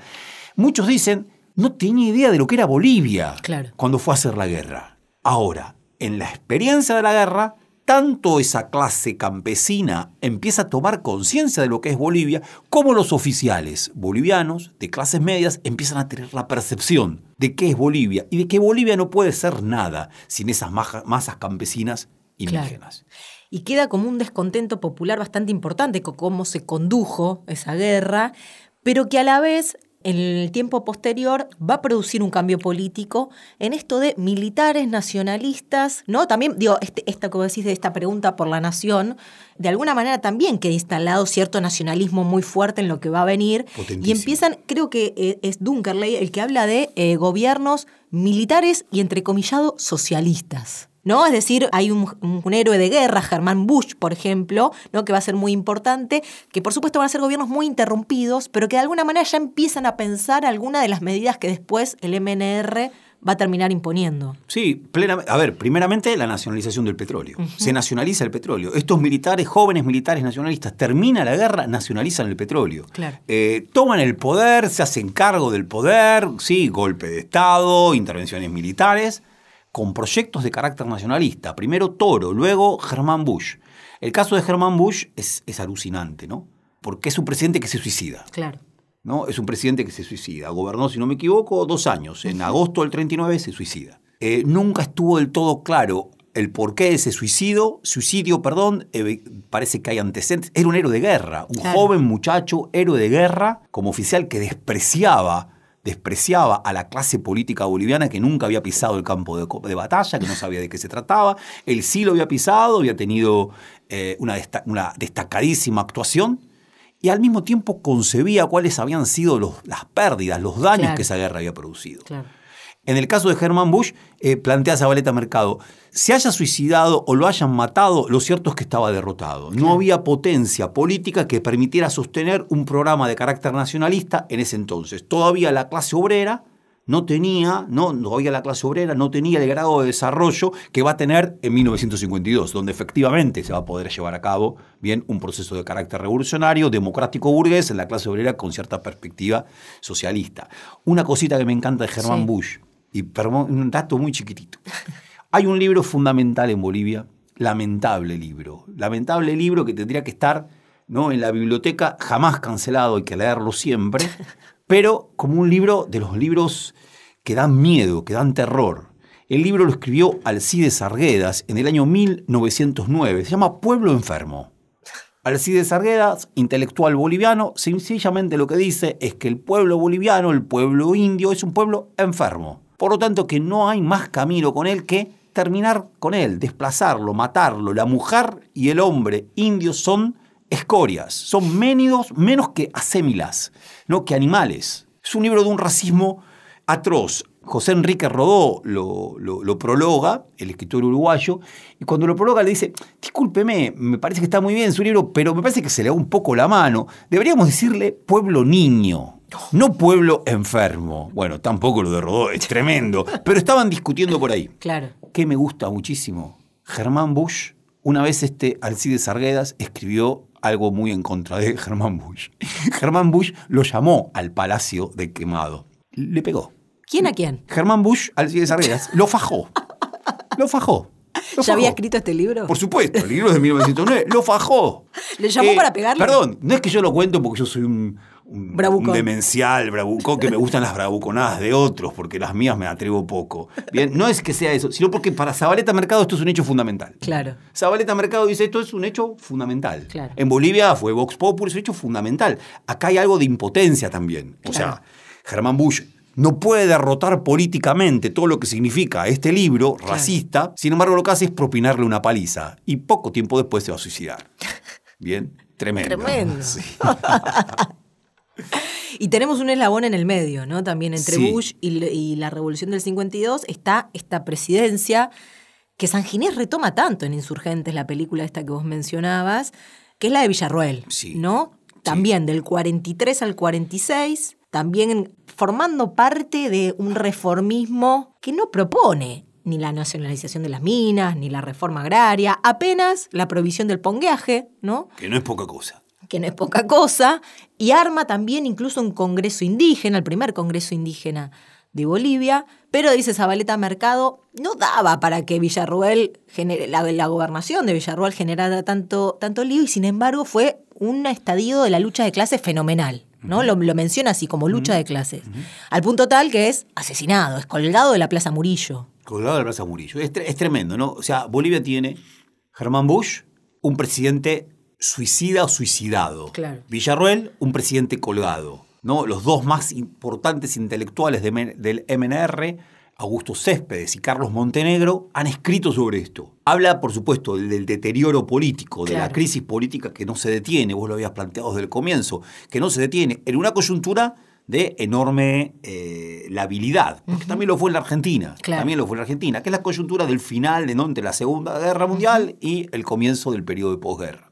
[SPEAKER 2] Muchos dicen, no tenía idea de lo que era Bolivia cuando fue a hacer la guerra. Ahora, en la experiencia de la guerra, tanto esa clase campesina empieza a tomar conciencia de lo que es Bolivia, como los oficiales bolivianos de clases medias empiezan a tener la percepción de qué es Bolivia y de que Bolivia no puede ser nada sin esas masas campesinas indígenas.
[SPEAKER 1] Y queda como un descontento popular bastante importante con cómo se condujo esa guerra, pero que a la vez en el tiempo posterior va a producir un cambio político en esto de militares nacionalistas, ¿no? También, digo, este, esta, como decís, de esta pregunta por la nación, de alguna manera también queda instalado cierto nacionalismo muy fuerte en lo que va a venir. Y empiezan, creo que eh, es Dunkerley el que habla de eh, gobiernos militares y entrecomillado socialistas. ¿No? Es decir, hay un, héroe de guerra, Germán Bush, por ejemplo, ¿no? que va a ser muy importante, que por supuesto van a ser gobiernos muy interrumpidos, pero que de alguna manera ya empiezan a pensar algunas de las medidas que después el MNR va a terminar imponiendo.
[SPEAKER 2] Sí, plenamente. A ver, primeramente la nacionalización del petróleo. Se nacionaliza el petróleo. Estos militares, jóvenes militares nacionalistas, termina la guerra, nacionalizan el petróleo. Eh, toman el poder, se hacen cargo del poder, sí, golpe de Estado, intervenciones militares con proyectos de carácter nacionalista. Primero Toro, luego Germán Bush. El caso de Germán Bush es, alucinante, ¿no? Porque es un presidente que se suicida.
[SPEAKER 1] Claro.
[SPEAKER 2] ¿no? Es un presidente que se suicida. Gobernó, si no me equivoco, dos años. En agosto del 39 se suicida. Eh, nunca estuvo del todo claro el porqué de ese suicidio, suicidio, perdón, eh, parece que hay antecedentes. Era un héroe de guerra, un joven muchacho, héroe de guerra, como oficial que despreciaba despreciaba a la clase política boliviana que nunca había pisado el campo de, batalla, que no sabía de qué se trataba. Él sí lo había pisado, había tenido eh, una, destacadísima actuación y al mismo tiempo concebía cuáles habían sido las pérdidas, los daños que esa guerra había producido. En el caso de Germán Bush, eh, plantea Zabaleta Mercado, se haya suicidado o lo hayan matado, lo cierto es que estaba derrotado. No había potencia política que permitiera sostener un programa de carácter nacionalista en ese entonces. Todavía la clase obrera no tenía, no, todavía la clase obrera no tenía el grado de desarrollo que va a tener en 1952, donde efectivamente se va a poder llevar a cabo bien un proceso de carácter revolucionario, democrático burgués en la clase obrera con cierta perspectiva socialista. Una cosita que me encanta de Germán Bush, y un dato muy chiquitito. Hay un libro fundamental en Bolivia, lamentable libro, lamentable libro que tendría que estar ¿no? en la biblioteca, jamás cancelado, hay que leerlo siempre, pero como un libro de los libros que dan miedo, que dan terror. El libro lo escribió Alcides Arguedas en el año 1909, se llama Pueblo Enfermo. Alcides Arguedas, intelectual boliviano, sencillamente lo que dice es que el pueblo boliviano, el pueblo indio, es un pueblo enfermo. Por lo tanto, que no hay más camino con él que terminar con él, desplazarlo, matarlo. La mujer y el hombre indios son escorias, son ménidos menos que asémilas, no que animales. Es un libro de un racismo atroz. José Enrique Rodó lo, lo, prologa, el escritor uruguayo, y cuando lo prologa le dice, discúlpeme, me parece que está muy bien su libro, pero me parece que se le da un poco la mano. Deberíamos decirle pueblo niño, no pueblo enfermo. Bueno, tampoco lo de Rodó, es tremendo. Pero estaban discutiendo por ahí.
[SPEAKER 1] Claro.
[SPEAKER 2] Que me gusta muchísimo. Germán Bush, una vez este Alcides Arguedas escribió algo muy en contra de Germán Bush. Germán Bush lo llamó al Palacio de Quemado. Le pegó.
[SPEAKER 1] ¿Quién a quién?
[SPEAKER 2] Germán Bush, Alcides Arguedas, lo fajó. Lo fajó.
[SPEAKER 1] ¿Ya había escrito este libro?
[SPEAKER 2] Por supuesto, el libro es de 1909. Lo fajó.
[SPEAKER 1] ¿Le llamó eh, para pegarle?
[SPEAKER 2] Perdón, no es que yo lo cuento porque yo soy un, un, demencial, bravucón, que me gustan las bravuconadas de otros, porque las mías me atrevo poco. Bien, no es que sea eso, sino porque para Zabaleta Mercado esto es un hecho fundamental.
[SPEAKER 1] Claro.
[SPEAKER 2] Zabaleta Mercado dice esto es un hecho fundamental. Claro. En Bolivia fue Vox Populi, es un hecho fundamental. Acá hay algo de impotencia también. O sea, Germán Bush no puede derrotar políticamente todo lo que significa este libro racista, sin embargo lo que hace es propinarle una paliza y poco tiempo después se va a suicidar. Bien, tremendo.
[SPEAKER 1] Tremendo. Y tenemos un eslabón en el medio, ¿no? También entre Bush y, la revolución del 52 está esta presidencia que San Ginés retoma tanto en Insurgentes, la película esta que vos mencionabas, que es la de Villarroel, ¿no? También del 43 al 46, también formando parte de un reformismo que no propone ni la nacionalización de las minas, ni la reforma agraria, apenas la provisión del pongueaje, ¿no?
[SPEAKER 2] Que no es poca cosa
[SPEAKER 1] que no es poca cosa, y arma también incluso un congreso indígena, el primer congreso indígena de Bolivia, pero dice Zabaleta Mercado, no daba para que Villarruel, la, gobernación de Villarruel generara tanto, tanto lío, y sin embargo fue un estadio de la lucha de clases fenomenal. ¿no? lo, menciona así como lucha de clases. Al punto tal que es asesinado, es colgado de la Plaza Murillo.
[SPEAKER 2] Colgado de la Plaza Murillo. Es, es tremendo, ¿no? O sea, Bolivia tiene Germán Bush, un presidente suicida o suicidado. Villarruel, un presidente colgado. ¿no? Los dos más importantes intelectuales del MNR, Augusto Céspedes y Carlos Montenegro, han escrito sobre esto. Habla, por supuesto, del, deterioro político, de la crisis política que no se detiene, vos lo habías planteado desde el comienzo, que no se detiene en una coyuntura de enorme eh, labilidad, porque también lo fue en la Argentina, también lo fue en la Argentina, que es la coyuntura del final de, ¿no? entre la Segunda Guerra Mundial y el comienzo del periodo de posguerra.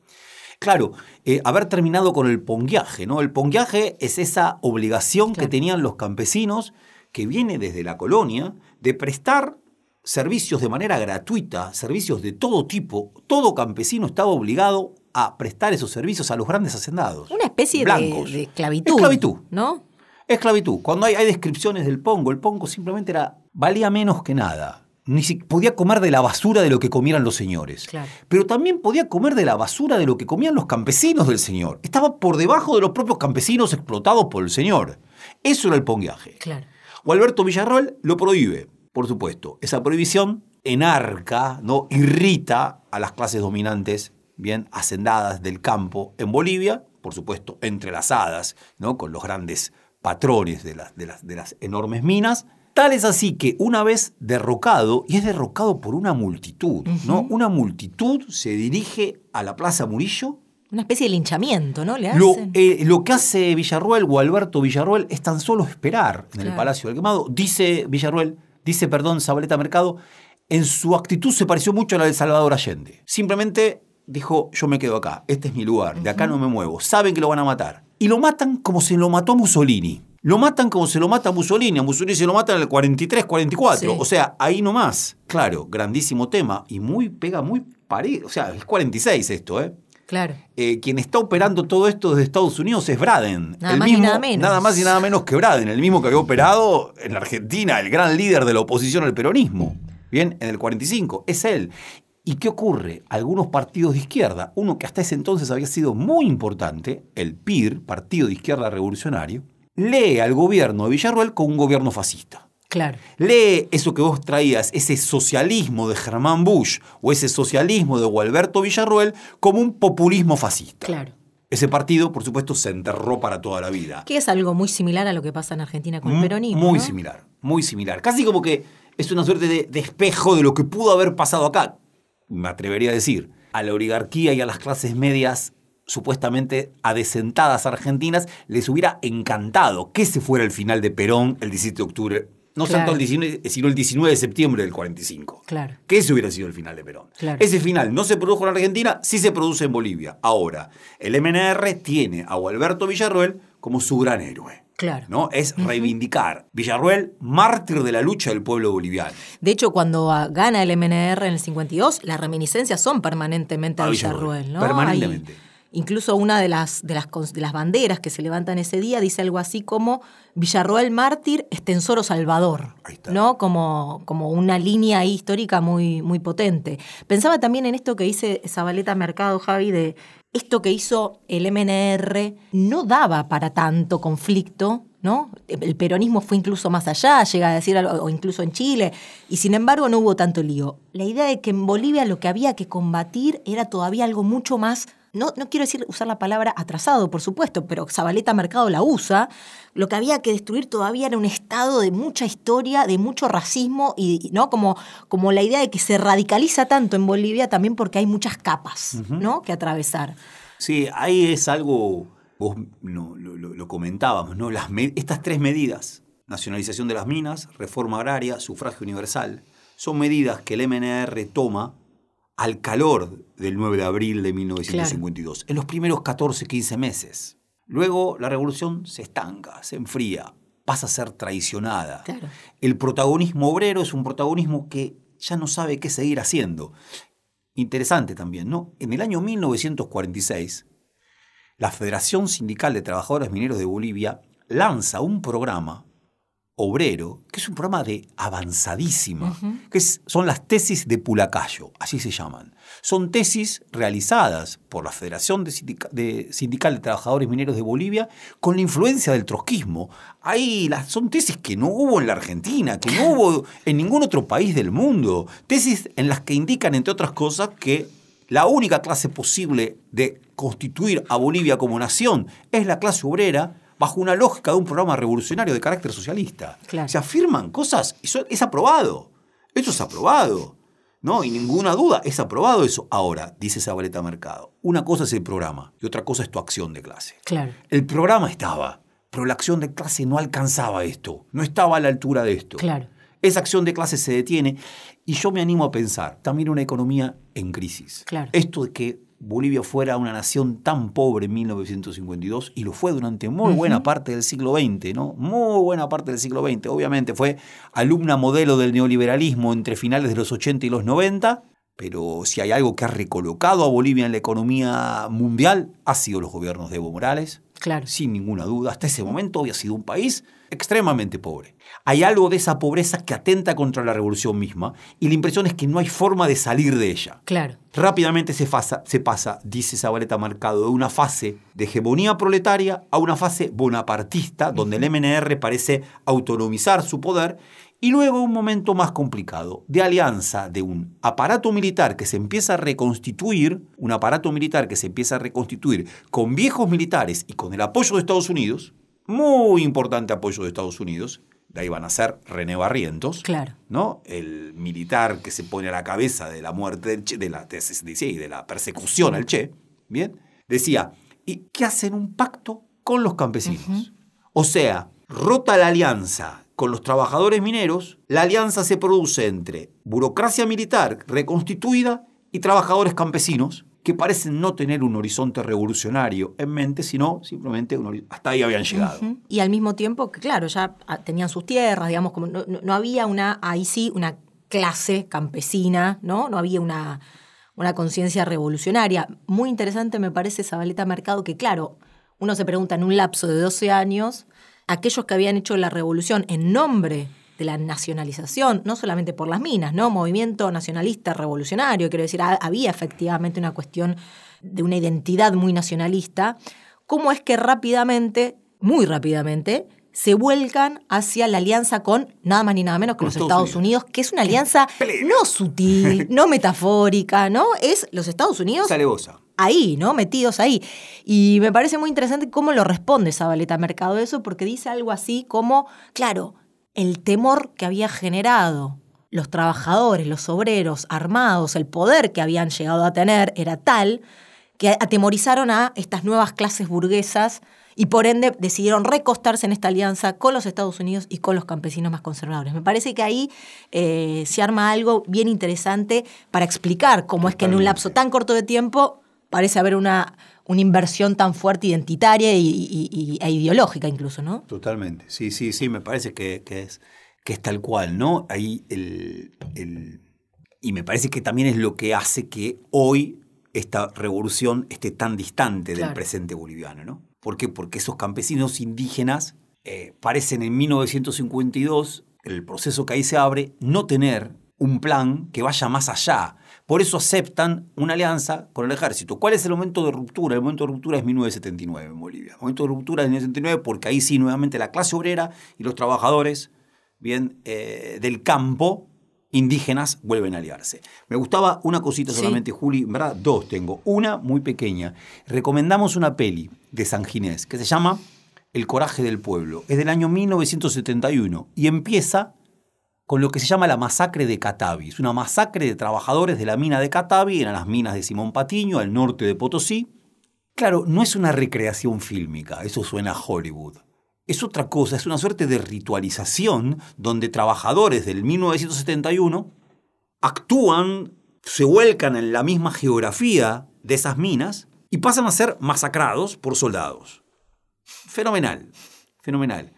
[SPEAKER 2] Claro, eh, haber terminado con el ponguaje, ¿no? El ponguaje es esa obligación que tenían los campesinos, que viene desde la colonia, de prestar servicios de manera gratuita, servicios de todo tipo. Todo campesino estaba obligado a prestar esos servicios a los grandes hacendados.
[SPEAKER 1] Una especie de, esclavitud.
[SPEAKER 2] Esclavitud.
[SPEAKER 1] ¿No?
[SPEAKER 2] Esclavitud. Cuando hay, hay descripciones del pongo, el pongo simplemente era, valía menos que nada ni si, podía comer de la basura de lo que comieran los señores. Pero también podía comer de la basura de lo que comían los campesinos del señor. Estaba por debajo de los propios campesinos explotados por el señor. Eso era el ponguaje.
[SPEAKER 1] Claro.
[SPEAKER 2] O Alberto Villarroel lo prohíbe, por supuesto. Esa prohibición enarca, ¿no? irrita a las clases dominantes, bien hacendadas del campo en Bolivia, por supuesto, entrelazadas ¿no? con los grandes patrones de las, de las, de las enormes minas, Tal es así que una vez derrocado, y es derrocado por una multitud, ¿no? Una multitud se dirige a la Plaza Murillo.
[SPEAKER 1] Una especie de linchamiento, ¿no?
[SPEAKER 2] Lo, eh, lo, que hace Villarruel o Alberto Villarruel es tan solo esperar en el Palacio del Quemado. Dice Villarruel, dice, perdón, Zabaleta Mercado, en su actitud se pareció mucho a la de Salvador Allende. Simplemente dijo, yo me quedo acá, este es mi lugar, de acá no me muevo. Saben que lo van a matar. Y lo matan como se lo mató Mussolini. Lo matan como se lo mata a Mussolini. A Mussolini se lo matan en el 43, 44. O sea, ahí nomás. Claro, grandísimo tema. Y muy, pega muy parecido. O sea, es 46 esto, ¿eh?
[SPEAKER 1] Claro.
[SPEAKER 2] Eh, quien está operando todo esto desde Estados Unidos es Braden.
[SPEAKER 1] Nada más y nada menos.
[SPEAKER 2] Nada más y nada menos que Braden, el mismo que había operado en la Argentina, el gran líder de la oposición al peronismo. Bien, en el 45. Es él. ¿Y qué ocurre? Algunos partidos de izquierda, uno que hasta ese entonces había sido muy importante, el PIR, Partido de Izquierda Revolucionario, lee al gobierno de Villarroel como un gobierno fascista.
[SPEAKER 1] Claro.
[SPEAKER 2] Lee eso que vos traías, ese socialismo de Germán Bush o ese socialismo de Gualberto Villarroel como un populismo fascista.
[SPEAKER 1] Claro.
[SPEAKER 2] Ese partido, por supuesto, se enterró para toda la vida.
[SPEAKER 1] Que es algo muy similar a lo que pasa en Argentina con el peronismo.
[SPEAKER 2] Muy similar, muy similar. Casi como que es una suerte de, de espejo de lo que pudo haber pasado acá. Me atrevería a decir. A la oligarquía y a las clases medias supuestamente adesentadas argentinas les hubiera encantado que ese fuera el final de Perón el 17 de octubre. No tanto el 19, sino el 19 de septiembre del 45.
[SPEAKER 1] Claro.
[SPEAKER 2] Que ese hubiera sido el final de Perón. Ese final no se produjo en Argentina, sí se produce en Bolivia. Ahora, el MNR tiene a Alberto Villarroel como su gran héroe.
[SPEAKER 1] Claro.
[SPEAKER 2] ¿no? Es reivindicar. Villarruel, mártir de la lucha del pueblo boliviano.
[SPEAKER 1] De hecho, cuando gana el MNR en el 52, las reminiscencias son permanentemente a, Villarruel, ¿no?
[SPEAKER 2] Permanentemente.
[SPEAKER 1] Incluso una de las, de, las, de las banderas que se levantan ese día dice algo así como Villarroel mártir, Estensoro Salvador, ¿no? Como, como una línea histórica muy, muy potente. Pensaba también en esto que dice Zabaleta Mercado, Javi, de esto que hizo el MNR no daba para tanto conflicto, ¿no? El peronismo fue incluso más allá, llega a decir algo, o incluso en Chile, y sin embargo no hubo tanto lío. La idea de que en Bolivia lo que había que combatir era todavía algo mucho más no, no, quiero decir usar la palabra atrasado, por supuesto, pero Zabaleta Mercado la usa, lo que había que destruir todavía era un estado de mucha historia, de mucho racismo y ¿no? como, como la idea de que se radicaliza tanto en Bolivia también porque hay muchas capas ¿no? que atravesar.
[SPEAKER 2] Sí, ahí es algo, vos lo, comentábamos, ¿no? Las estas tres medidas, nacionalización de las minas, reforma agraria, sufragio universal, son medidas que el MNR toma al calor del 9 de abril de 1952, en los primeros 14, 15 meses. Luego la revolución se estanca, se enfría, pasa a ser traicionada. El protagonismo obrero es un protagonismo que ya no sabe qué seguir haciendo. Interesante también, ¿no? En el año 1946, la Federación Sindical de Trabajadores Mineros de Bolivia lanza un programa obrero, que es un programa de avanzadísima, que son las tesis de Pulacayo, así se llaman. Son tesis realizadas por la Federación de Sindical de Trabajadores Mineros de Bolivia con la influencia del trotskismo. Ahí las, son tesis que no hubo en la Argentina, que no hubo en ningún otro país del mundo. Tesis en las que indican, entre otras cosas, que la única clase posible de constituir a Bolivia como nación es la clase obrera, bajo una lógica de un programa revolucionario de carácter socialista. Se afirman cosas, eso es aprobado. Eso es aprobado. ¿no? Y ninguna duda, es aprobado eso. Ahora, dice Zabaleta Mercado, una cosa es el programa y otra cosa es tu acción de clase.
[SPEAKER 1] Claro.
[SPEAKER 2] El programa estaba, pero la acción de clase no alcanzaba esto, no estaba a la altura de esto.
[SPEAKER 1] Claro.
[SPEAKER 2] Esa acción de clase se detiene y yo me animo a pensar, también una economía en crisis.
[SPEAKER 1] Claro.
[SPEAKER 2] Esto de que Bolivia fuera una nación tan pobre en 1952 y lo fue durante muy buena parte del siglo XX, ¿no? Muy buena parte del siglo XX. Obviamente fue alumna modelo del neoliberalismo entre finales de los 80 y los 90, pero si hay algo que ha recolocado a Bolivia en la economía mundial, ha sido los gobiernos de Evo Morales.
[SPEAKER 1] Claro.
[SPEAKER 2] Sin ninguna duda. Hasta ese momento había sido un país extremadamente pobre. Hay algo de esa pobreza que atenta contra la revolución misma y la impresión es que no hay forma de salir de ella.
[SPEAKER 1] Claro.
[SPEAKER 2] Rápidamente se, se pasa, dice Zabaleta Marcado, de una fase de hegemonía proletaria a una fase bonapartista, donde el MNR parece autonomizar su poder, y luego un momento más complicado, de alianza de un aparato militar que se empieza a reconstituir, un aparato militar que se empieza a reconstituir con viejos militares y con el apoyo de Estados Unidos, muy importante apoyo de Estados Unidos, de ahí van a ser René Barrientos,
[SPEAKER 1] claro.
[SPEAKER 2] ¿no? el militar que se pone a la cabeza de la muerte del Che, de la, de la persecución al Che, ¿bien? decía, ¿y qué hacen un pacto con los campesinos? O sea, rota la alianza con los trabajadores mineros, la alianza se produce entre burocracia militar reconstituida y trabajadores campesinos que parecen no tener un horizonte revolucionario en mente, sino simplemente hasta ahí habían llegado.
[SPEAKER 1] Y al mismo tiempo, claro, ya ah, tenían sus tierras, digamos, como no, había una, ahí sí, una clase campesina, ¿no? No había una, una conciencia revolucionaria. Muy interesante me parece Zabaleta Mercado, que claro, uno se pregunta en un lapso de 12 años, aquellos que habían hecho la revolución en nombre de la nacionalización, no solamente por las minas, ¿no? Movimiento nacionalista revolucionario, quiero decir, había efectivamente una cuestión de una identidad muy nacionalista, cómo es que rápidamente, muy rápidamente, se vuelcan hacia la alianza con nada más ni nada menos que los, Estados, Unidos. que es una alianza no sutil, no metafórica, ¿no? Es los Estados Unidos. Ahí, ¿no? Metidos ahí. Y me parece muy interesante cómo lo responde Zabaleta Mercado eso, porque dice algo así como, claro, el temor que había generado los trabajadores, los obreros armados, el poder que habían llegado a tener era tal que atemorizaron a estas nuevas clases burguesas y por ende decidieron recostarse en esta alianza con los Estados Unidos y con los campesinos más conservadores. Me parece que ahí eh, se arma algo bien interesante para explicar cómo es que en un lapso tan corto de tiempo parece haber una, una inversión tan fuerte identitaria y, e ideológica incluso, ¿no?
[SPEAKER 2] Totalmente, sí, sí, sí, me parece que, es, que es tal cual, ¿no? Ahí el, y me parece que también es lo que hace que hoy esta revolución esté tan distante del presente boliviano, ¿no? ¿Por qué? Porque esos campesinos indígenas eh, parecen en 1952, el proceso que ahí se abre, no tener un plan que vaya más allá. Por eso aceptan una alianza con el ejército. ¿Cuál es el momento de ruptura? El momento de ruptura es 1979 en Bolivia. El momento de ruptura es 1979 porque ahí sí nuevamente la clase obrera y los trabajadores bien, eh, del campo indígenas vuelven a aliarse. Me gustaba una cosita solamente, Juli, verdad, dos tengo. Una muy pequeña. Recomendamos una peli de San Ginés que se llama El coraje del pueblo. Es del año 1971 y empieza con lo que se llama la masacre de Catavi. Es una masacre de trabajadores de la mina de Catavi, en las minas de Simón Patiño, al norte de Potosí. Claro, no es una recreación fílmica, eso suena a Hollywood. Es otra cosa, es una suerte de ritualización donde trabajadores del 1971 actúan, se vuelcan en la misma geografía de esas minas y pasan a ser masacrados por soldados. Fenomenal, fenomenal.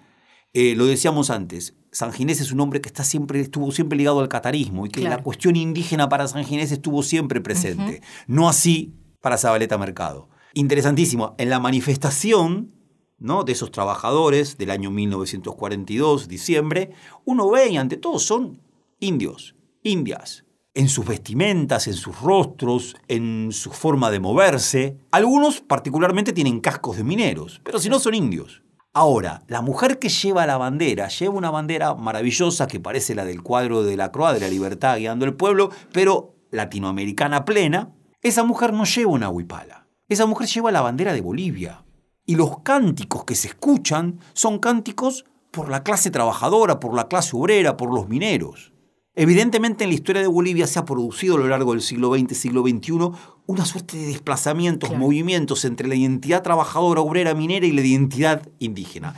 [SPEAKER 2] Eh, lo decíamos antes, San Ginés es un hombre que está siempre, estuvo siempre ligado al catarismo y que la cuestión indígena para San Ginés estuvo siempre presente. No así para Zabaleta Mercado. Interesantísimo, en la manifestación ¿no? de esos trabajadores del año 1942, diciembre, uno ve y ante todo son indios, indias, en sus vestimentas, en sus rostros, en su forma de moverse. Algunos particularmente tienen cascos de mineros, pero si no son indios. Ahora, la mujer que lleva la bandera, lleva una bandera maravillosa que parece la del cuadro de la Croix de la Libertad guiando el pueblo, pero latinoamericana plena. Esa mujer no lleva una huipala. Esa mujer lleva la bandera de Bolivia. Y los cánticos que se escuchan son cánticos por la clase trabajadora, por la clase obrera, por los mineros. Evidentemente en la historia de Bolivia se ha producido a lo largo del siglo XX, siglo XXI, una suerte de desplazamientos, movimientos entre la identidad trabajadora, obrera, minera y la identidad indígena.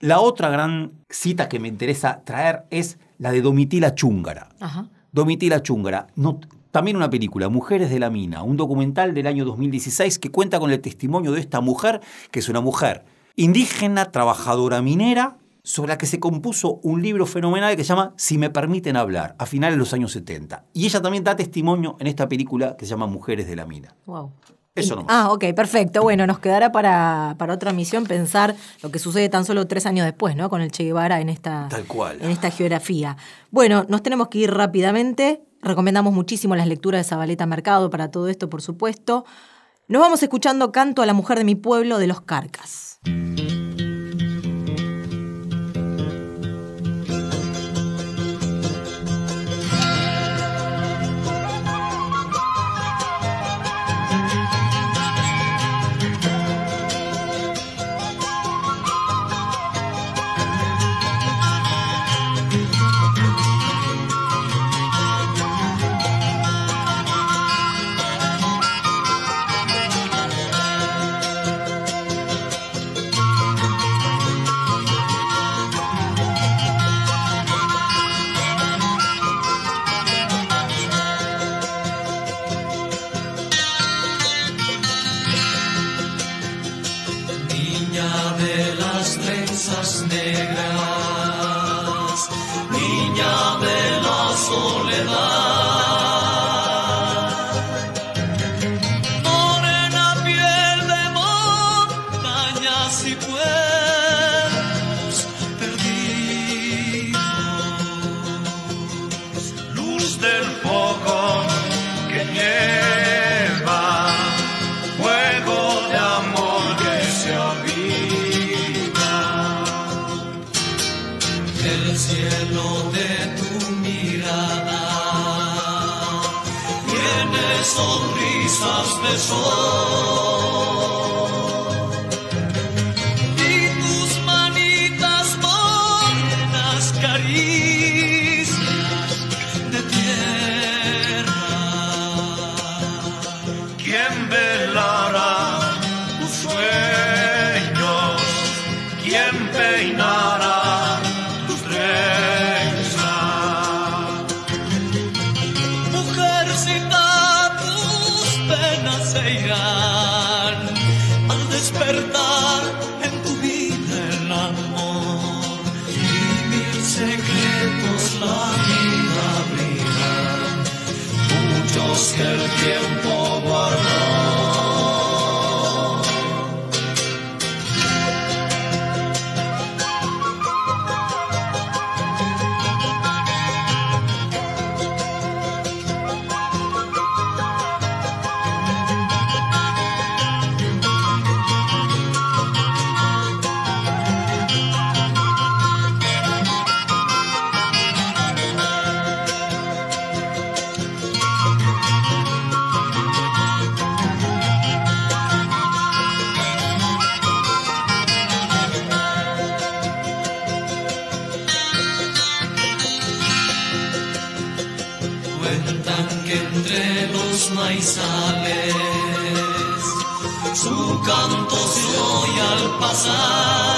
[SPEAKER 2] La otra gran cita que me interesa traer es la de Domitila Chúngara. Domitila Chúngara, también una película, Mujeres de la Mina, un documental del año 2016 que cuenta con el testimonio de esta mujer, que es una mujer indígena, trabajadora minera, sobre la que se compuso un libro fenomenal que se llama Si me permiten hablar, a finales de los años 70. Y ella también da testimonio en esta película que se llama Mujeres de la Mina.
[SPEAKER 4] Wow. Eso nomás. Ah, ok, perfecto. Bueno, nos quedará para, para, otra misión pensar lo que sucede tan solo tres años después, ¿no? Con el Che Guevara en esta,
[SPEAKER 2] Tal cual.
[SPEAKER 4] En esta geografía. Bueno, nos tenemos que ir rápidamente. Recomendamos muchísimo las lecturas de Zabaleta Mercado para todo esto, por supuesto. Nos vamos escuchando Canto a la Mujer de mi Pueblo de los Carcas. Que entre los maizales su canto se oye al pasar.